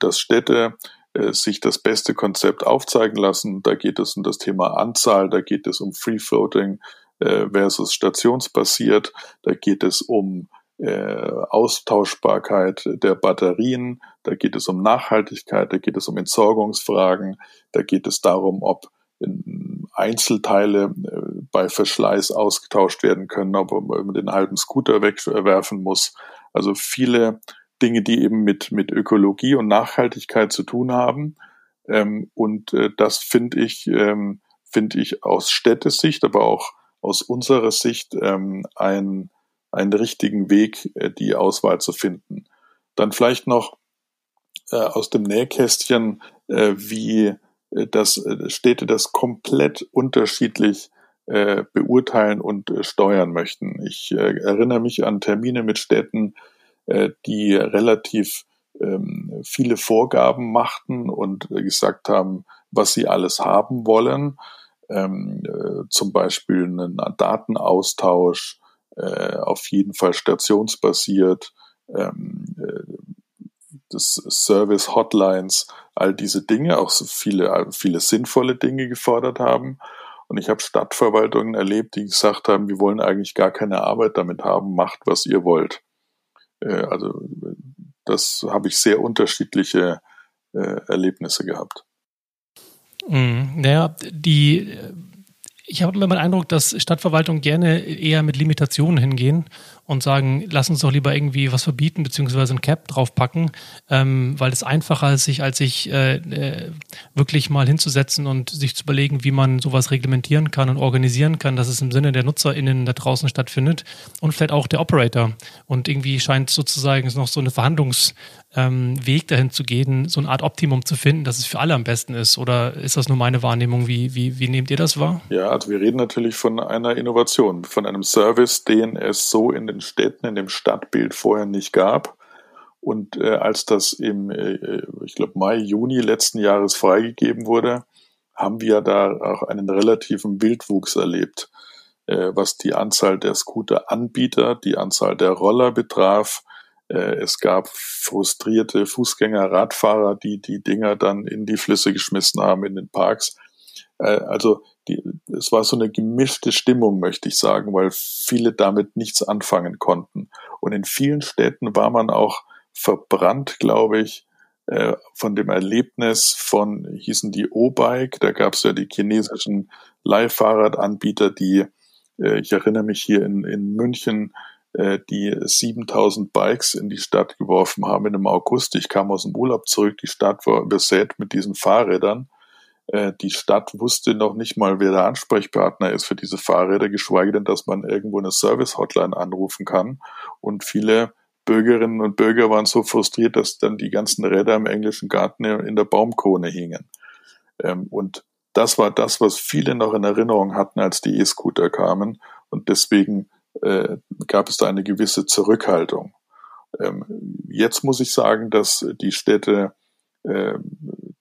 dass Städte äh, sich das beste Konzept aufzeigen lassen. Da geht es um das Thema Anzahl, da geht es um Free Floating äh, versus stationsbasiert, da geht es um äh, Austauschbarkeit der Batterien, da geht es um Nachhaltigkeit, da geht es um Entsorgungsfragen, da geht es darum, ob Einzelteile bei Verschleiß ausgetauscht werden können, ob man den halben Scooter wegwerfen muss. Also viele Dinge, die eben mit, mit Ökologie und Nachhaltigkeit zu tun haben. Ähm, und äh, das finde ich, ähm, finde ich aus Städtesicht, aber auch aus unserer Sicht ähm, ein, einen richtigen Weg, äh, die Auswahl zu finden. Dann vielleicht noch äh, aus dem Nähkästchen, äh, wie das Städte das komplett unterschiedlich beurteilen und steuern möchten. Ich erinnere mich an Termine mit Städten, die relativ ähm, viele Vorgaben machten und gesagt haben, was sie alles haben wollen. Ähm, äh, zum Beispiel einen Datenaustausch, äh, auf jeden Fall stationsbasiert, ähm, das Service Hotlines, all diese Dinge, auch so viele, viele sinnvolle Dinge gefordert haben. Und ich habe Stadtverwaltungen erlebt, die gesagt haben, wir wollen eigentlich gar keine Arbeit damit haben, macht, was ihr wollt. Äh, also das habe ich sehr unterschiedliche äh, Erlebnisse gehabt. Mhm. Naja, die ich habe immer den Eindruck, dass Stadtverwaltungen gerne eher mit Limitationen hingehen und sagen, lass uns doch lieber irgendwie was verbieten, beziehungsweise ein Cap draufpacken, ähm, weil es einfacher ist, sich als sich äh, äh, wirklich mal hinzusetzen und sich zu überlegen, wie man sowas reglementieren kann und organisieren kann, dass es im Sinne der NutzerInnen da draußen stattfindet und vielleicht auch der Operator. Und irgendwie scheint sozusagen noch so eine Verhandlungs- ähm, Weg dahin zu gehen, so eine Art Optimum zu finden, dass es für alle am besten ist? Oder ist das nur meine Wahrnehmung? Wie, wie, wie nehmt ihr das wahr? Ja, also wir reden natürlich von einer Innovation, von einem Service, den es so in den Städten, in dem Stadtbild vorher nicht gab. Und äh, als das im, äh, ich glaube, Mai, Juni letzten Jahres freigegeben wurde, haben wir da auch einen relativen Wildwuchs erlebt. äh, was die Anzahl der Scooter-Anbieter, die Anzahl der Roller betraf. Äh, es gab frustrierte Fußgänger, Radfahrer, die die Dinger dann in die Flüsse geschmissen haben in den Parks. Äh, also die, es war so eine gemischte Stimmung, möchte ich sagen, weil viele damit nichts anfangen konnten. Und in vielen Städten war man auch verbrannt, glaube ich, äh, von dem Erlebnis von, hießen die O-Bike, da gab es ja die chinesischen Leihfahrradanbieter, die, ich erinnere mich hier in, in München, die 7000 Bikes in die Stadt geworfen haben in dem August. Ich kam aus dem Urlaub zurück, die Stadt war übersät mit diesen Fahrrädern. Äh, die Stadt wusste noch nicht mal, wer der Ansprechpartner ist für diese Fahrräder, geschweige denn, dass man irgendwo eine Service-Hotline anrufen kann. Und viele Bürgerinnen und Bürger waren so frustriert, dass dann die ganzen Räder im englischen Garten in der Baumkrone hingen. Ähm, und das war das, was viele noch in Erinnerung hatten, als die E-Scooter kamen. Und deswegen äh, gab es da eine gewisse Zurückhaltung. Ähm, jetzt muss ich sagen, dass die Städte äh,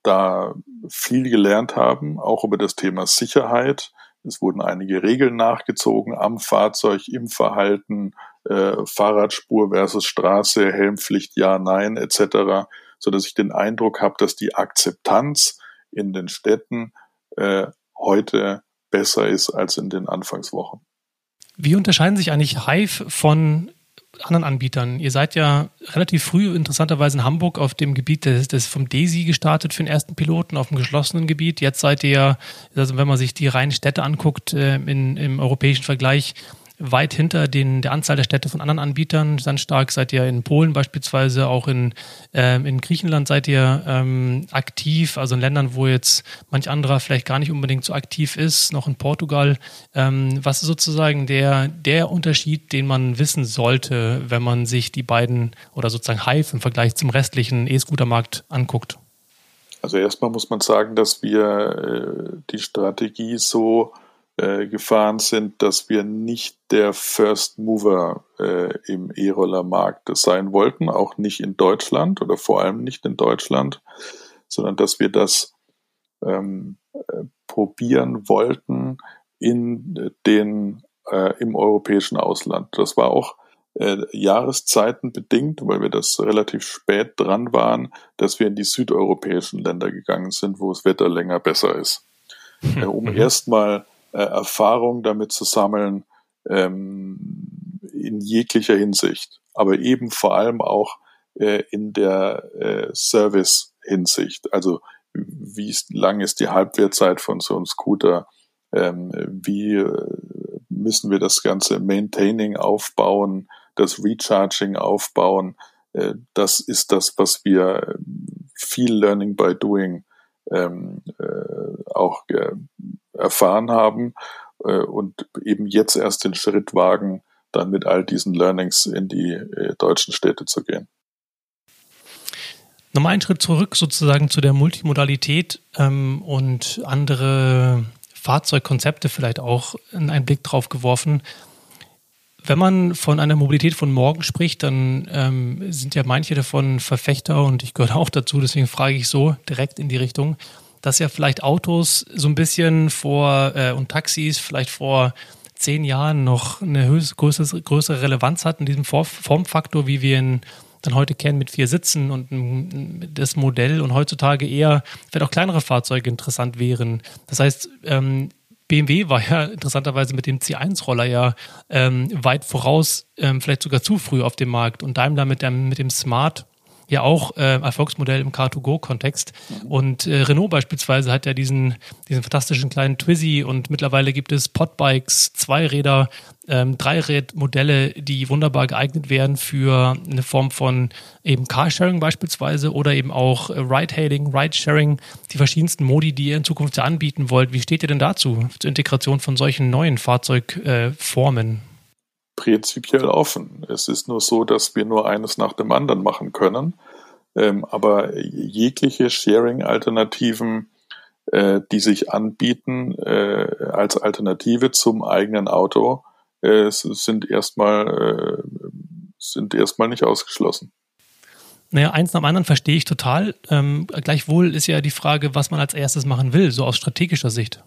da viel gelernt haben, auch über das Thema Sicherheit. Es wurden einige Regeln nachgezogen am Fahrzeug, im Verhalten, äh, Fahrradspur versus Straße, Helmpflicht, ja, nein, etc., so dass ich den Eindruck habe, dass die Akzeptanz in den Städten äh, heute besser ist als in den Anfangswochen. Wie unterscheiden sich eigentlich Hive von anderen Anbietern? Ihr seid ja relativ früh interessanterweise in Hamburg auf dem Gebiet des, des vom DESI gestartet für den ersten Piloten auf dem geschlossenen Gebiet. Jetzt seid ihr, also wenn man sich die reinen Städte anguckt, äh, in, im europäischen Vergleich weit hinter den, der Anzahl der Städte von anderen Anbietern. Ganz stark seid ihr in Polen beispielsweise, auch in, ähm, in Griechenland seid ihr ähm, aktiv, also in Ländern, wo jetzt manch anderer vielleicht gar nicht unbedingt so aktiv ist, noch in Portugal. Ähm, was ist sozusagen der, der Unterschied, den man wissen sollte, wenn man sich die beiden oder sozusagen Hive im Vergleich zum restlichen E-Scooter-Markt anguckt? Also erstmal muss man sagen, dass wir äh, die Strategie so äh, gefahren sind, dass wir nicht der First Mover äh, im E-Roller-Markt sein wollten, auch nicht in Deutschland oder vor allem nicht in Deutschland, sondern dass wir das ähm, äh, probieren wollten in den äh, im europäischen Ausland. Das war auch äh, Jahreszeiten bedingt, weil wir das relativ spät dran waren, dass wir in die südeuropäischen Länder gegangen sind, wo das Wetter länger besser ist. Äh, um mhm. erstmal äh, Erfahrung damit zu sammeln ähm, in jeglicher Hinsicht, aber eben vor allem auch äh, in der äh, Service-Hinsicht. Also wie lang ist die Halbwertzeit von so einem Scooter? Ähm, wie äh, müssen wir das ganze Maintaining aufbauen, das Recharging aufbauen? Äh, das ist das, was wir viel Learning by Doing ähm, äh, auch äh, erfahren haben äh, und eben jetzt erst den Schritt wagen, dann mit all diesen Learnings in die äh, deutschen Städte zu gehen. Nochmal einen Schritt zurück sozusagen zu der Multimodalität ähm, und andere Fahrzeugkonzepte vielleicht auch in einen Blick drauf geworfen. Wenn man von einer Mobilität von morgen spricht, dann ähm, sind ja manche davon Verfechter und ich gehöre auch dazu, deswegen frage ich so direkt in die Richtung dass ja vielleicht Autos so ein bisschen vor äh, und Taxis vielleicht vor zehn Jahren noch eine höchst, größere, größere Relevanz hatten, diesem Formfaktor, wie wir ihn dann heute kennen mit vier Sitzen und das Modell und heutzutage eher vielleicht auch kleinere Fahrzeuge interessant wären. Das heißt, ähm, BMW war ja interessanterweise mit dem C1-Roller ja ähm, weit voraus, ähm, vielleicht sogar zu früh auf dem Markt und Daimler mit dem, mit dem Smart ja auch äh, Erfolgsmodell im Car2Go-Kontext. Mhm. Und äh, Renault beispielsweise hat ja diesen, diesen fantastischen kleinen Twizy und mittlerweile gibt es Podbikes, Zweiräder, ähm, Dreirädmodelle, die wunderbar geeignet werden für eine Form von eben Carsharing beispielsweise oder eben auch äh, Ride-Hailing, Ride-Sharing, die verschiedensten Modi, die ihr in Zukunft anbieten wollt. Wie steht ihr denn dazu, zur Integration von solchen neuen Fahrzeugformen? Prinzipiell offen. Es ist nur so, dass wir nur eines nach dem anderen machen können. Ähm, aber jegliche Sharing-Alternativen, äh, die sich anbieten äh, als Alternative zum eigenen Auto, äh, sind erstmal äh, sind erstmal nicht ausgeschlossen. Naja, eins nach dem anderen verstehe ich total. Ähm, gleichwohl ist ja die Frage, was man als erstes machen will, so aus strategischer Sicht.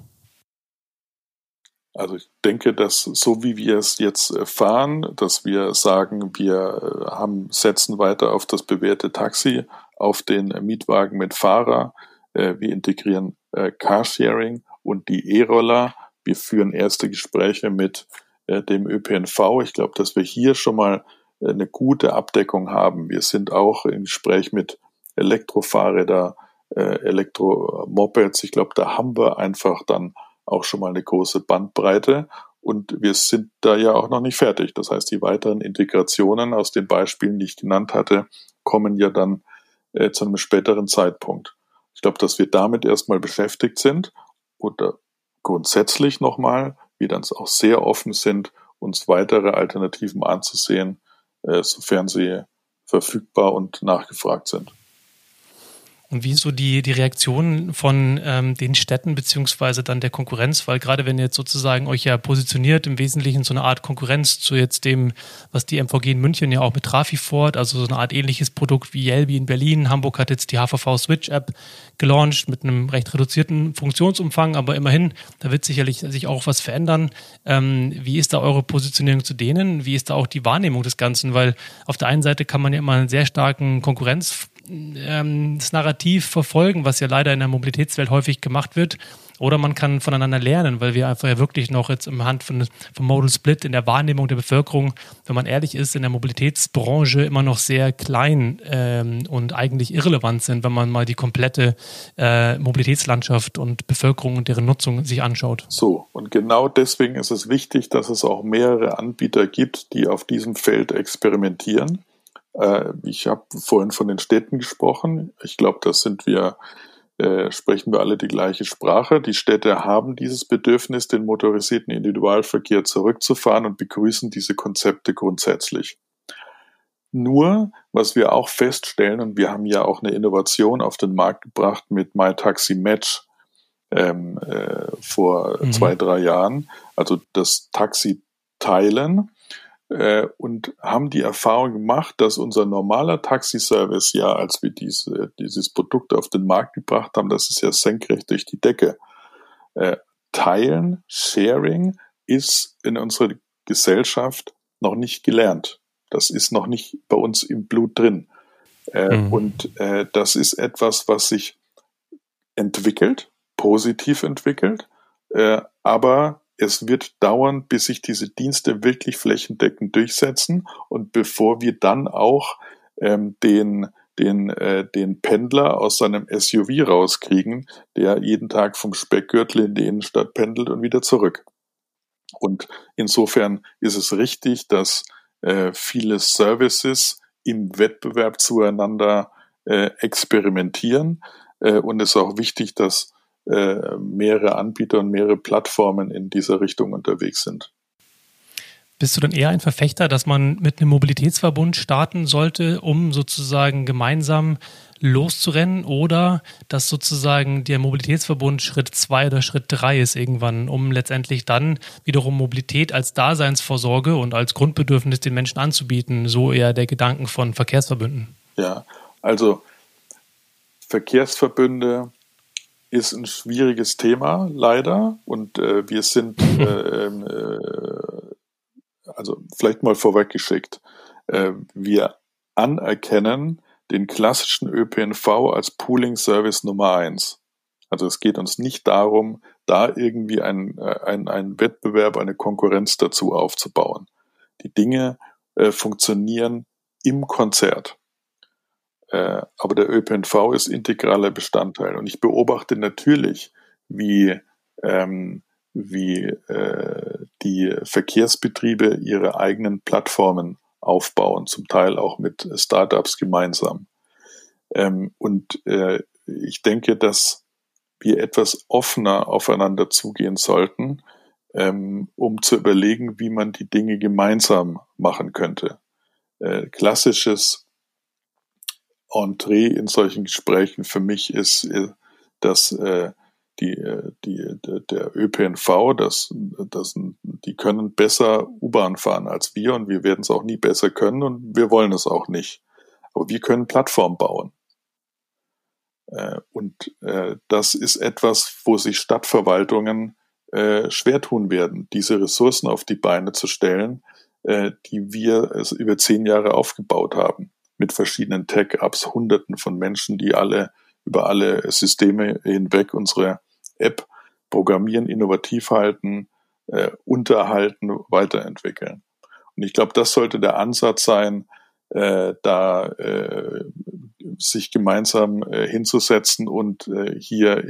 Also ich denke, dass so wie wir es jetzt fahren, dass wir sagen, wir haben, setzen weiter auf das bewährte Taxi, auf den Mietwagen mit Fahrer, wir integrieren Carsharing und die E-Roller. Wir führen erste Gespräche mit dem ÖPNV. Ich glaube, dass wir hier schon mal eine gute Abdeckung haben. Wir sind auch im Gespräch mit Elektrofahrräder, Elektromopeds. Ich glaube, da haben wir einfach dann auch schon mal eine große Bandbreite. Und wir sind da ja auch noch nicht fertig. Das heißt, die weiteren Integrationen aus den Beispielen, die ich genannt hatte, kommen ja dann äh, zu einem späteren Zeitpunkt. Ich glaube, dass wir damit erstmal beschäftigt sind oder grundsätzlich nochmal, wir dann auch sehr offen sind, uns weitere Alternativen anzusehen, äh, sofern sie verfügbar und nachgefragt sind. Und wie ist so die, die Reaktion von ähm, den Städten beziehungsweise dann der Konkurrenz? Weil gerade wenn ihr jetzt sozusagen euch ja positioniert, im Wesentlichen so eine Art Konkurrenz zu jetzt dem, was die MVG in München ja auch mit Trafi fort, also so eine Art ähnliches Produkt wie Yelby in Berlin. Hamburg hat jetzt die HVV Switch App gelauncht mit einem recht reduzierten Funktionsumfang, aber immerhin, da wird sicherlich sich auch was verändern. Ähm, wie ist da eure Positionierung zu denen? Wie ist da auch die Wahrnehmung des Ganzen? Weil auf der einen Seite kann man ja immer einen sehr starken Konkurrenz ähm, das Narrativ verfolgen, was ja leider in der Mobilitätswelt häufig gemacht wird. Oder man kann voneinander lernen, weil wir einfach ja wirklich noch jetzt im Hand von, vom Modal Split in der Wahrnehmung der Bevölkerung, wenn man ehrlich ist, in der Mobilitätsbranche immer noch sehr klein ähm, und eigentlich irrelevant sind, wenn man mal die komplette äh, Mobilitätslandschaft und Bevölkerung und deren Nutzung sich anschaut. So, und genau deswegen ist es wichtig, dass es auch mehrere Anbieter gibt, die auf diesem Feld experimentieren äh, ich habe vorhin von den Städten gesprochen. Ich glaube, das sind wir, äh, sprechen wir alle die gleiche Sprache. Die Städte haben dieses Bedürfnis, den motorisierten Individualverkehr zurückzufahren und begrüßen diese Konzepte grundsätzlich. Nur, was wir auch feststellen, und wir haben ja auch eine Innovation auf den Markt gebracht mit MyTaxi Match ähm, äh, vor mhm. zwei, drei Jahren, also das Taxi teilen äh, und haben die Erfahrung gemacht, dass unser normaler Taxiservice ja, als wir diese, dieses Produkt auf den Markt gebracht haben, das ist ja senkrecht durch die Decke. Äh, Teilen, Sharing ist in unserer Gesellschaft noch nicht gelernt. Das ist noch nicht bei uns im Blut drin. Äh, mhm. Und äh, das ist etwas, was sich entwickelt, positiv entwickelt, äh, aber es wird dauern, bis sich diese Dienste wirklich flächendeckend durchsetzen und bevor wir dann auch ähm, den den, äh, den Pendler aus seinem SUV rauskriegen, der jeden Tag vom Speckgürtel in die Innenstadt pendelt und wieder zurück. Und insofern ist es richtig, dass äh, viele Services im Wettbewerb zueinander äh, experimentieren. Äh, und es ist auch wichtig, dass äh, mehrere Anbieter und mehrere Plattformen in dieser Richtung unterwegs sind. Bist du dann eher ein Verfechter, dass man mit einem Mobilitätsverbund starten sollte, um sozusagen gemeinsam loszurennen oder dass sozusagen der Mobilitätsverbund Schritt zwei oder Schritt drei ist irgendwann, um letztendlich dann wiederum Mobilität als Daseinsvorsorge und als Grundbedürfnis den Menschen anzubieten, so eher der Gedanken von Verkehrsverbünden? Ja, also Verkehrsverbünde ist ein schwieriges Thema, leider. Und äh, wir sind, äh, ähm, äh, also vielleicht mal vorweggeschickt, äh, wir anerkennen den klassischen ÖPNV als Pooling-Service Nummer eins. Also es geht uns nicht darum, da irgendwie ein, äh, ein, ein Wettbewerb, eine Konkurrenz dazu aufzubauen. Die Dinge äh, funktionieren im Konzert. Äh, aber der ÖPNV ist integraler Bestandteil. Und ich beobachte natürlich, wie, ähm, wie äh, die Verkehrsbetriebe ihre eigenen Plattformen aufbauen, zum Teil auch mit Startups gemeinsam. Ähm, und äh, ich denke, dass wir etwas offener aufeinander zugehen sollten, ähm, um zu überlegen, wie man die Dinge gemeinsam machen könnte. Äh, klassisches Entree in solchen Gesprächen für mich ist, äh, dass äh, die, äh, die, der ÖPNV, das, das, die können besser U-Bahn fahren als wir und wir werden es auch nie besser können und wir wollen es auch nicht. Aber wir können Plattform bauen. Und das ist etwas, wo sich Stadtverwaltungen schwer tun werden, diese Ressourcen auf die Beine zu stellen, die wir über zehn Jahre aufgebaut haben, mit verschiedenen Tech-Ups, Hunderten von Menschen, die alle über alle Systeme hinweg unsere App programmieren, innovativ halten, äh, unterhalten, weiterentwickeln. Und ich glaube, das sollte der Ansatz sein, äh, da äh, sich gemeinsam äh, hinzusetzen und äh, hier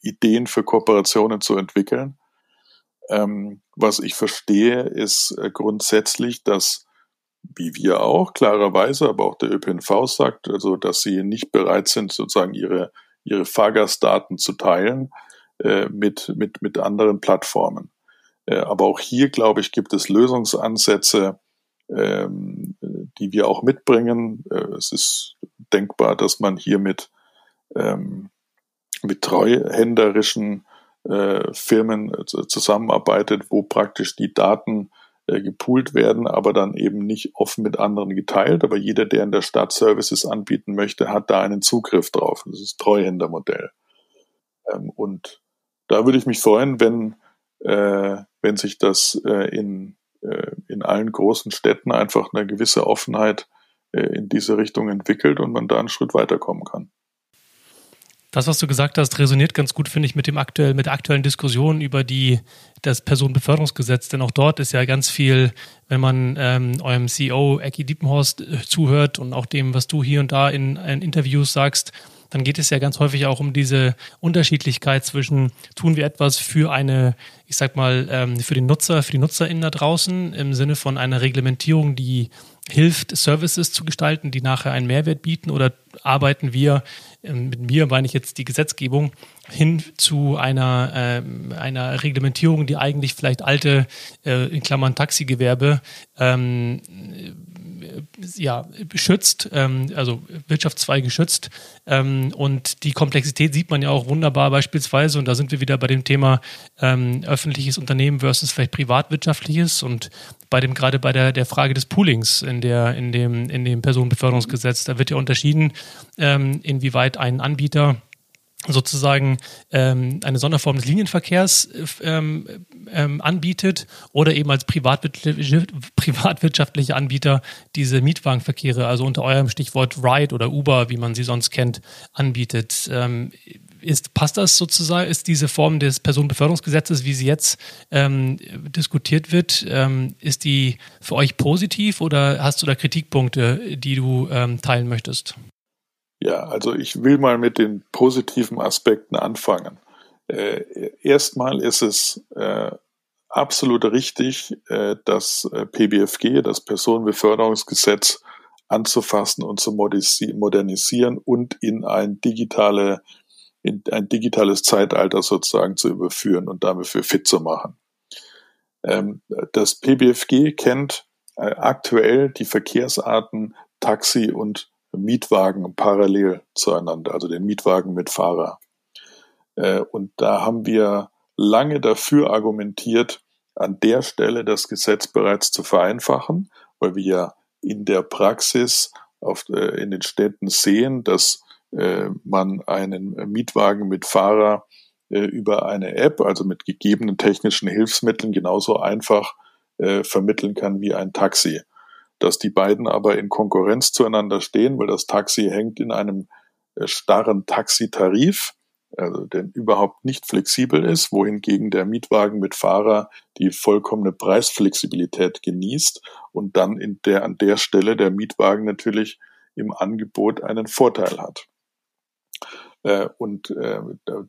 Ideen für Kooperationen zu entwickeln. Ähm, was ich verstehe, ist äh, grundsätzlich, dass, wie wir auch, klarerweise, aber auch der ÖPNV sagt, also, dass sie nicht bereit sind, sozusagen ihre, ihre Fahrgastdaten zu teilen äh, mit, mit, mit anderen Plattformen. Äh, aber auch hier, glaube ich, gibt es Lösungsansätze, ähm, die wir auch mitbringen. Äh, es ist denkbar, dass man hier mit, ähm, mit treuhänderischen äh, Firmen äh, zusammenarbeitet, wo praktisch die Daten äh, gepoolt werden, aber dann eben nicht offen mit anderen geteilt. Aber jeder, der in der Stadt Services anbieten möchte, hat da einen Zugriff drauf. Das ist Treuhändermodell. Ähm, und da würde ich mich freuen, wenn, äh, wenn sich das äh, in in allen großen Städten einfach eine gewisse Offenheit in diese Richtung entwickelt und man da einen Schritt weiterkommen kann. Das, was du gesagt hast, resoniert ganz gut, finde ich, mit dem aktuell, mit der aktuellen Diskussion über die, das Personenbeförderungsgesetz. Denn auch dort ist ja ganz viel, wenn man ähm, eurem CEO Ecki Diepenhorst äh, zuhört und auch dem, was du hier und da in, in Interviews sagst, dann geht es ja ganz häufig auch um diese Unterschiedlichkeit zwischen, tun wir etwas für eine, ich sag mal, ähm, für den Nutzer, für die NutzerInnen da draußen im Sinne von einer Reglementierung, die hilft, Services zu gestalten, die nachher einen Mehrwert bieten? Oder arbeiten wir, ähm, mit mir meine ich jetzt die Gesetzgebung, hin zu einer, äh, einer Reglementierung, die eigentlich vielleicht alte, äh, in Klammern Taxigewerbe, ähm, ja, schützt, ähm, also Wirtschaftsfrei geschützt. Ähm, und die Komplexität sieht man ja auch wunderbar beispielsweise, und da sind wir wieder bei dem Thema ähm, öffentliches Unternehmen versus vielleicht privatwirtschaftliches und bei dem, gerade bei der, der Frage des Poolings in der, in dem, in dem Personenbeförderungsgesetz, da wird ja unterschieden, ähm, inwieweit ein Anbieter sozusagen ähm, eine Sonderform des Linienverkehrs ähm, ähm, anbietet oder eben als privatwirtschaftlicher Anbieter diese Mietwagenverkehre, also unter eurem Stichwort Ride oder Uber, wie man sie sonst kennt, anbietet. Ähm, ist, passt das sozusagen, ist diese Form des Personenbeförderungsgesetzes, wie sie jetzt ähm, diskutiert wird, ähm, ist die für euch positiv oder hast du da Kritikpunkte, die du teilen möchtest? Ja, also ich will mal mit den positiven Aspekten anfangen. Äh, erstmal ist es äh, absolut richtig, äh, das äh, PBFG, das Personenbeförderungsgesetz, anzufassen und zu modernisieren und in ein digitale, in ein digitales Zeitalter sozusagen zu überführen und damit für fit zu machen. Ähm, das PBFG kennt äh, aktuell die Verkehrsarten Taxi und Mietwagen parallel zueinander, also den Mietwagen mit Fahrer. Äh, und da haben wir lange dafür argumentiert, an der Stelle das Gesetz bereits zu vereinfachen, weil wir ja in der Praxis auf, äh, in den Städten sehen, dass äh, man einen Mietwagen mit Fahrer über eine App, also mit gegebenen technischen Hilfsmitteln, genauso einfach vermitteln kann wie ein Taxi dass die beiden aber in Konkurrenz zueinander stehen, weil das Taxi hängt in einem äh, starren Taxitarif, also der überhaupt nicht flexibel ist, wohingegen der Mietwagen mit Fahrer die vollkommene Preisflexibilität genießt und dann in der, an der Stelle der Mietwagen natürlich im Angebot einen Vorteil hat. Äh, und äh,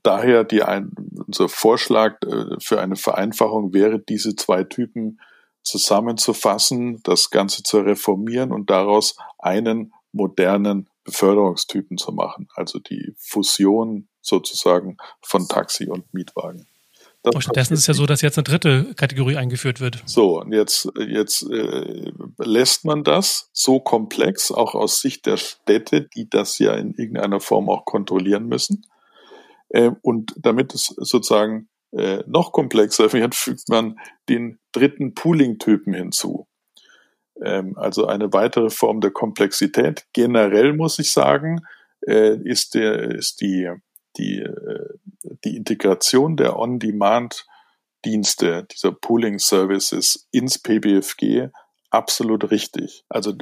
daher die ein, unser Vorschlag für eine Vereinfachung wäre, diese zwei Typen zusammenzufassen, das Ganze zu reformieren und daraus einen modernen Beförderungstypen zu machen, also die Fusion sozusagen von Taxi und Mietwagen. Das und stattdessen ist es ja so, dass jetzt eine dritte Kategorie eingeführt wird. So, und jetzt, jetzt äh, lässt man das so komplex, auch aus Sicht der Städte, die das ja in irgendeiner Form auch kontrollieren müssen. Äh, und damit es sozusagen äh, noch komplexer wird, fügt man den dritten Pooling-Typen hinzu. Ähm, also eine weitere Form der Komplexität. Generell muss ich sagen, äh, ist, der, ist die, die äh, die Integration der On-Demand-Dienste, dieser Pooling-Services ins PBFG absolut richtig. Also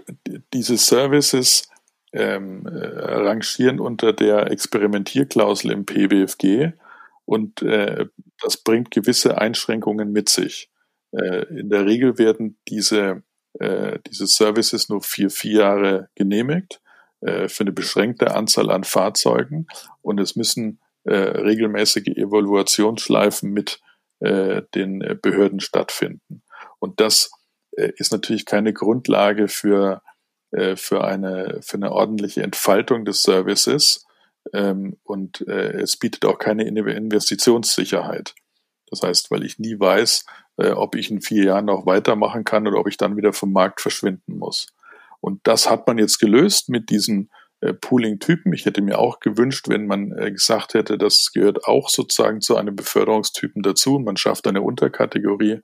diese Services ähm, äh, rangieren unter der Experimentierklausel im PBFG und äh, das bringt gewisse Einschränkungen mit sich. Äh, in der Regel werden diese, äh, diese Services nur vier, vier Jahre genehmigt äh, für eine beschränkte Anzahl an Fahrzeugen und es müssen äh, regelmäßige Evaluationsschleifen mit äh, den Behörden stattfinden. Und das äh, ist natürlich keine Grundlage für, äh, für, eine, für eine ordentliche Entfaltung des Services ähm, und äh, es bietet auch keine Investitionssicherheit. Das heißt, weil ich nie weiß, ob ich in vier Jahren noch weitermachen kann oder ob ich dann wieder vom Markt verschwinden muss. Und das hat man jetzt gelöst mit diesen Pooling-Typen. Ich hätte mir auch gewünscht, wenn man gesagt hätte, das gehört auch sozusagen zu einem Beförderungstypen dazu. Man schafft eine Unterkategorie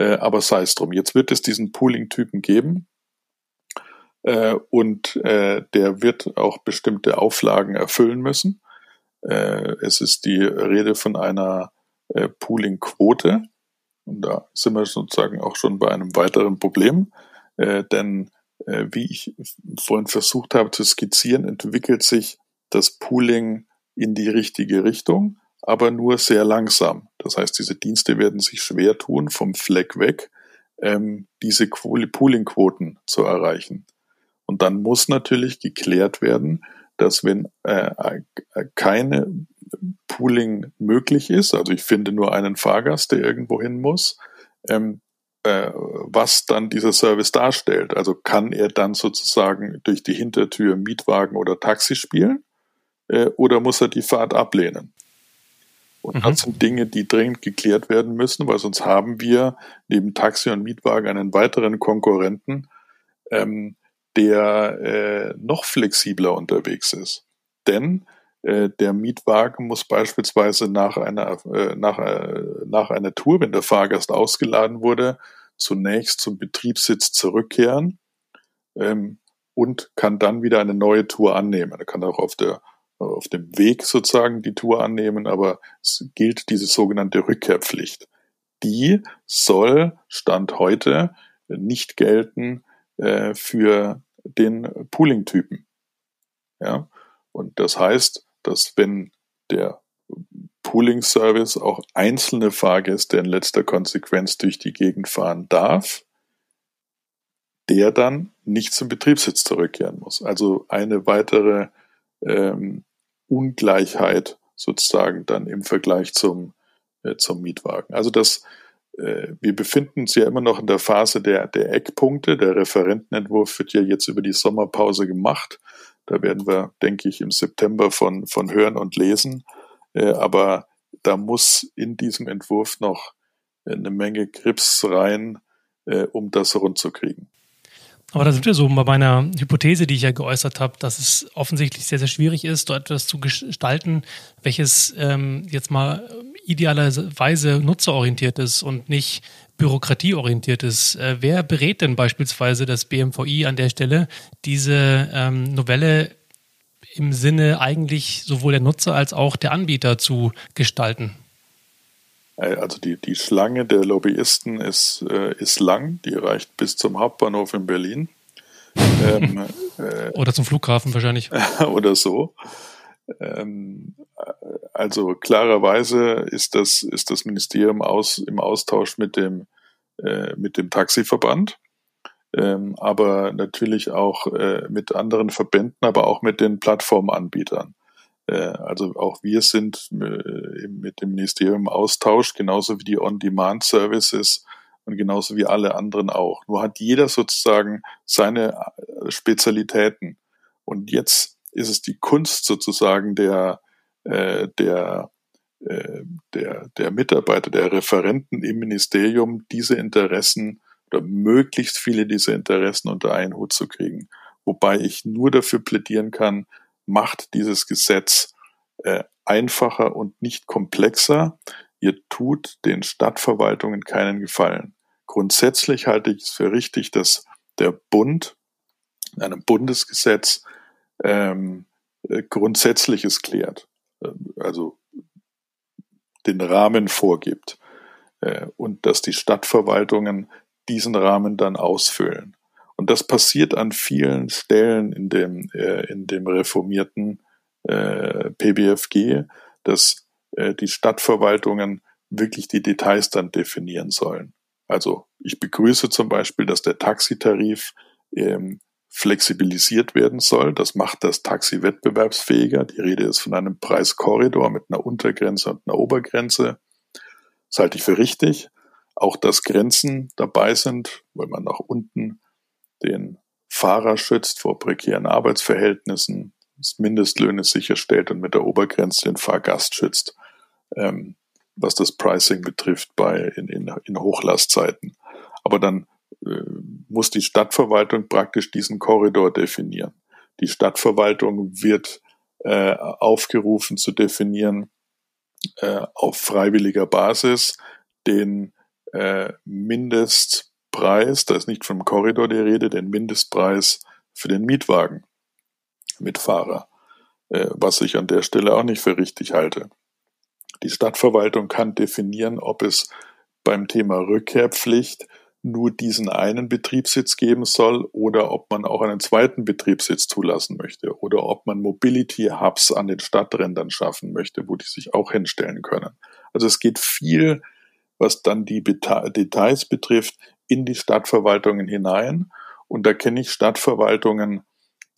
äh, aber sei es drum. Jetzt wird es diesen Pooling-Typen geben. Äh, und äh, der wird auch bestimmte Auflagen erfüllen müssen. Äh, es ist die Rede von einer äh, Pooling-Quote. Und da sind wir sozusagen auch schon bei einem weiteren Problem. Äh, denn äh, wie ich vorhin versucht habe zu skizzieren, entwickelt sich das Pooling in die richtige Richtung aber nur sehr langsam. Das heißt, diese Dienste werden sich schwer tun, vom Fleck weg ähm, diese Pooling-Quoten zu erreichen. Und dann muss natürlich geklärt werden, dass wenn äh, äh, keine Pooling möglich ist, also ich finde nur einen Fahrgast, der irgendwo hin muss, ähm, äh, was dann dieser Service darstellt. Also kann er dann sozusagen durch die Hintertür Mietwagen oder Taxi spielen äh, oder muss er die Fahrt ablehnen? Und mhm. das sind Dinge, die dringend geklärt werden müssen, weil sonst haben wir neben Taxi und Mietwagen einen weiteren Konkurrenten, ähm, der äh, noch flexibler unterwegs ist. Denn äh, der Mietwagen muss beispielsweise nach einer, äh, nach, äh, nach einer Tour, wenn der Fahrgast ausgeladen wurde, zunächst zum Betriebssitz zurückkehren ähm, und kann dann wieder eine neue Tour annehmen. Er kann auch auf der auf dem Weg sozusagen die Tour annehmen, aber es gilt diese sogenannte Rückkehrpflicht. Die soll Stand heute nicht gelten äh, für den Pooling-Typen. Ja? Und das heißt, dass wenn der Pooling-Service auch einzelne Fahrgäste in letzter Konsequenz durch die Gegend fahren darf, der dann nicht zum Betriebssitz zurückkehren muss. Also eine weitere ähm, Ungleichheit sozusagen dann im Vergleich zum, äh, zum Mietwagen. Also das, wir befinden uns ja immer noch in der Phase der, der Eckpunkte. Der Referentenentwurf wird ja jetzt über die Sommerpause gemacht. Da werden wir, denke ich, im September von, von hören und lesen. Äh, aber da muss in diesem Entwurf noch eine Menge Grips rein, äh, um das rund zu kriegen. Aber da sind wir so bei meiner Hypothese, die ich ja geäußert habe, dass es offensichtlich sehr, sehr schwierig ist, dort etwas zu gestalten, welches ähm, jetzt mal idealerweise nutzerorientiert ist und nicht bürokratieorientiert ist. Äh, wer berät denn beispielsweise das BMVI an der Stelle, diese ähm, Novelle im Sinne eigentlich sowohl der Nutzer als auch der Anbieter zu gestalten? Äh, also die, die Schlange der Lobbyisten ist, äh, ist lang, die reicht bis zum Hauptbahnhof in Berlin. ähm, äh, oder zum Flughafen wahrscheinlich. oder so. Ähm, also klarerweise ist das, ist das Ministerium aus, im Austausch mit dem, äh, mit dem Taxiverband, ähm, aber natürlich auch äh, mit anderen Verbänden, aber auch mit den Plattformanbietern. Äh, also auch wir sind äh, mit dem Ministerium im Austausch, genauso wie die On-Demand-Services und genauso wie alle anderen auch. Nur hat jeder sozusagen seine äh, Spezialitäten. Und jetzt ist es die Kunst sozusagen der, der, der, der Mitarbeiter, der Referenten im Ministerium, diese Interessen oder möglichst viele dieser Interessen unter einen Hut zu kriegen. Wobei ich nur dafür plädieren kann, macht dieses Gesetz äh, einfacher und nicht komplexer. Ihr tut den Stadtverwaltungen keinen Gefallen. Grundsätzlich halte ich es für richtig, dass der Bund in einem Bundesgesetz ähm, äh, Grundsätzliches klärt. Äh, also den Rahmen vorgibt äh, und dass die Stadtverwaltungen diesen Rahmen dann ausfüllen. Und das passiert an vielen Stellen in dem, äh, in dem reformierten äh, PBFG, dass äh, die Stadtverwaltungen wirklich die Details dann definieren sollen. Also ich begrüße zum Beispiel, dass der Taxitarif ähm, flexibilisiert werden soll. Das macht das Taxi wettbewerbsfähiger. Die Rede ist von einem Preiskorridor mit einer Untergrenze und einer Obergrenze. Das halte ich für richtig. Auch dass Grenzen dabei sind, weil man nach unten den Fahrer schützt vor prekären Arbeitsverhältnissen, das Mindestlöhne sicherstellt und mit der Obergrenze den Fahrgast schützt, ähm, was das Pricing betrifft bei in, in, in Hochlastzeiten. Aber dann äh, muss die Stadtverwaltung praktisch diesen Korridor definieren. Die Stadtverwaltung wird äh, aufgerufen zu definieren äh, auf freiwilliger Basis den äh, Mindestpreis, da ist nicht vom Korridor die Rede, den Mindestpreis für den Mietwagen mit Fahrer, äh, was ich an der Stelle auch nicht für richtig halte. Die Stadtverwaltung kann definieren, ob es beim Thema Rückkehrpflicht nur diesen einen Betriebssitz geben soll oder ob man auch einen zweiten Betriebssitz zulassen möchte oder ob man Mobility Hubs an den Stadträndern schaffen möchte, wo die sich auch hinstellen können. Also es geht viel, was dann die Details betrifft, in die Stadtverwaltungen hinein. Und da kenne ich Stadtverwaltungen,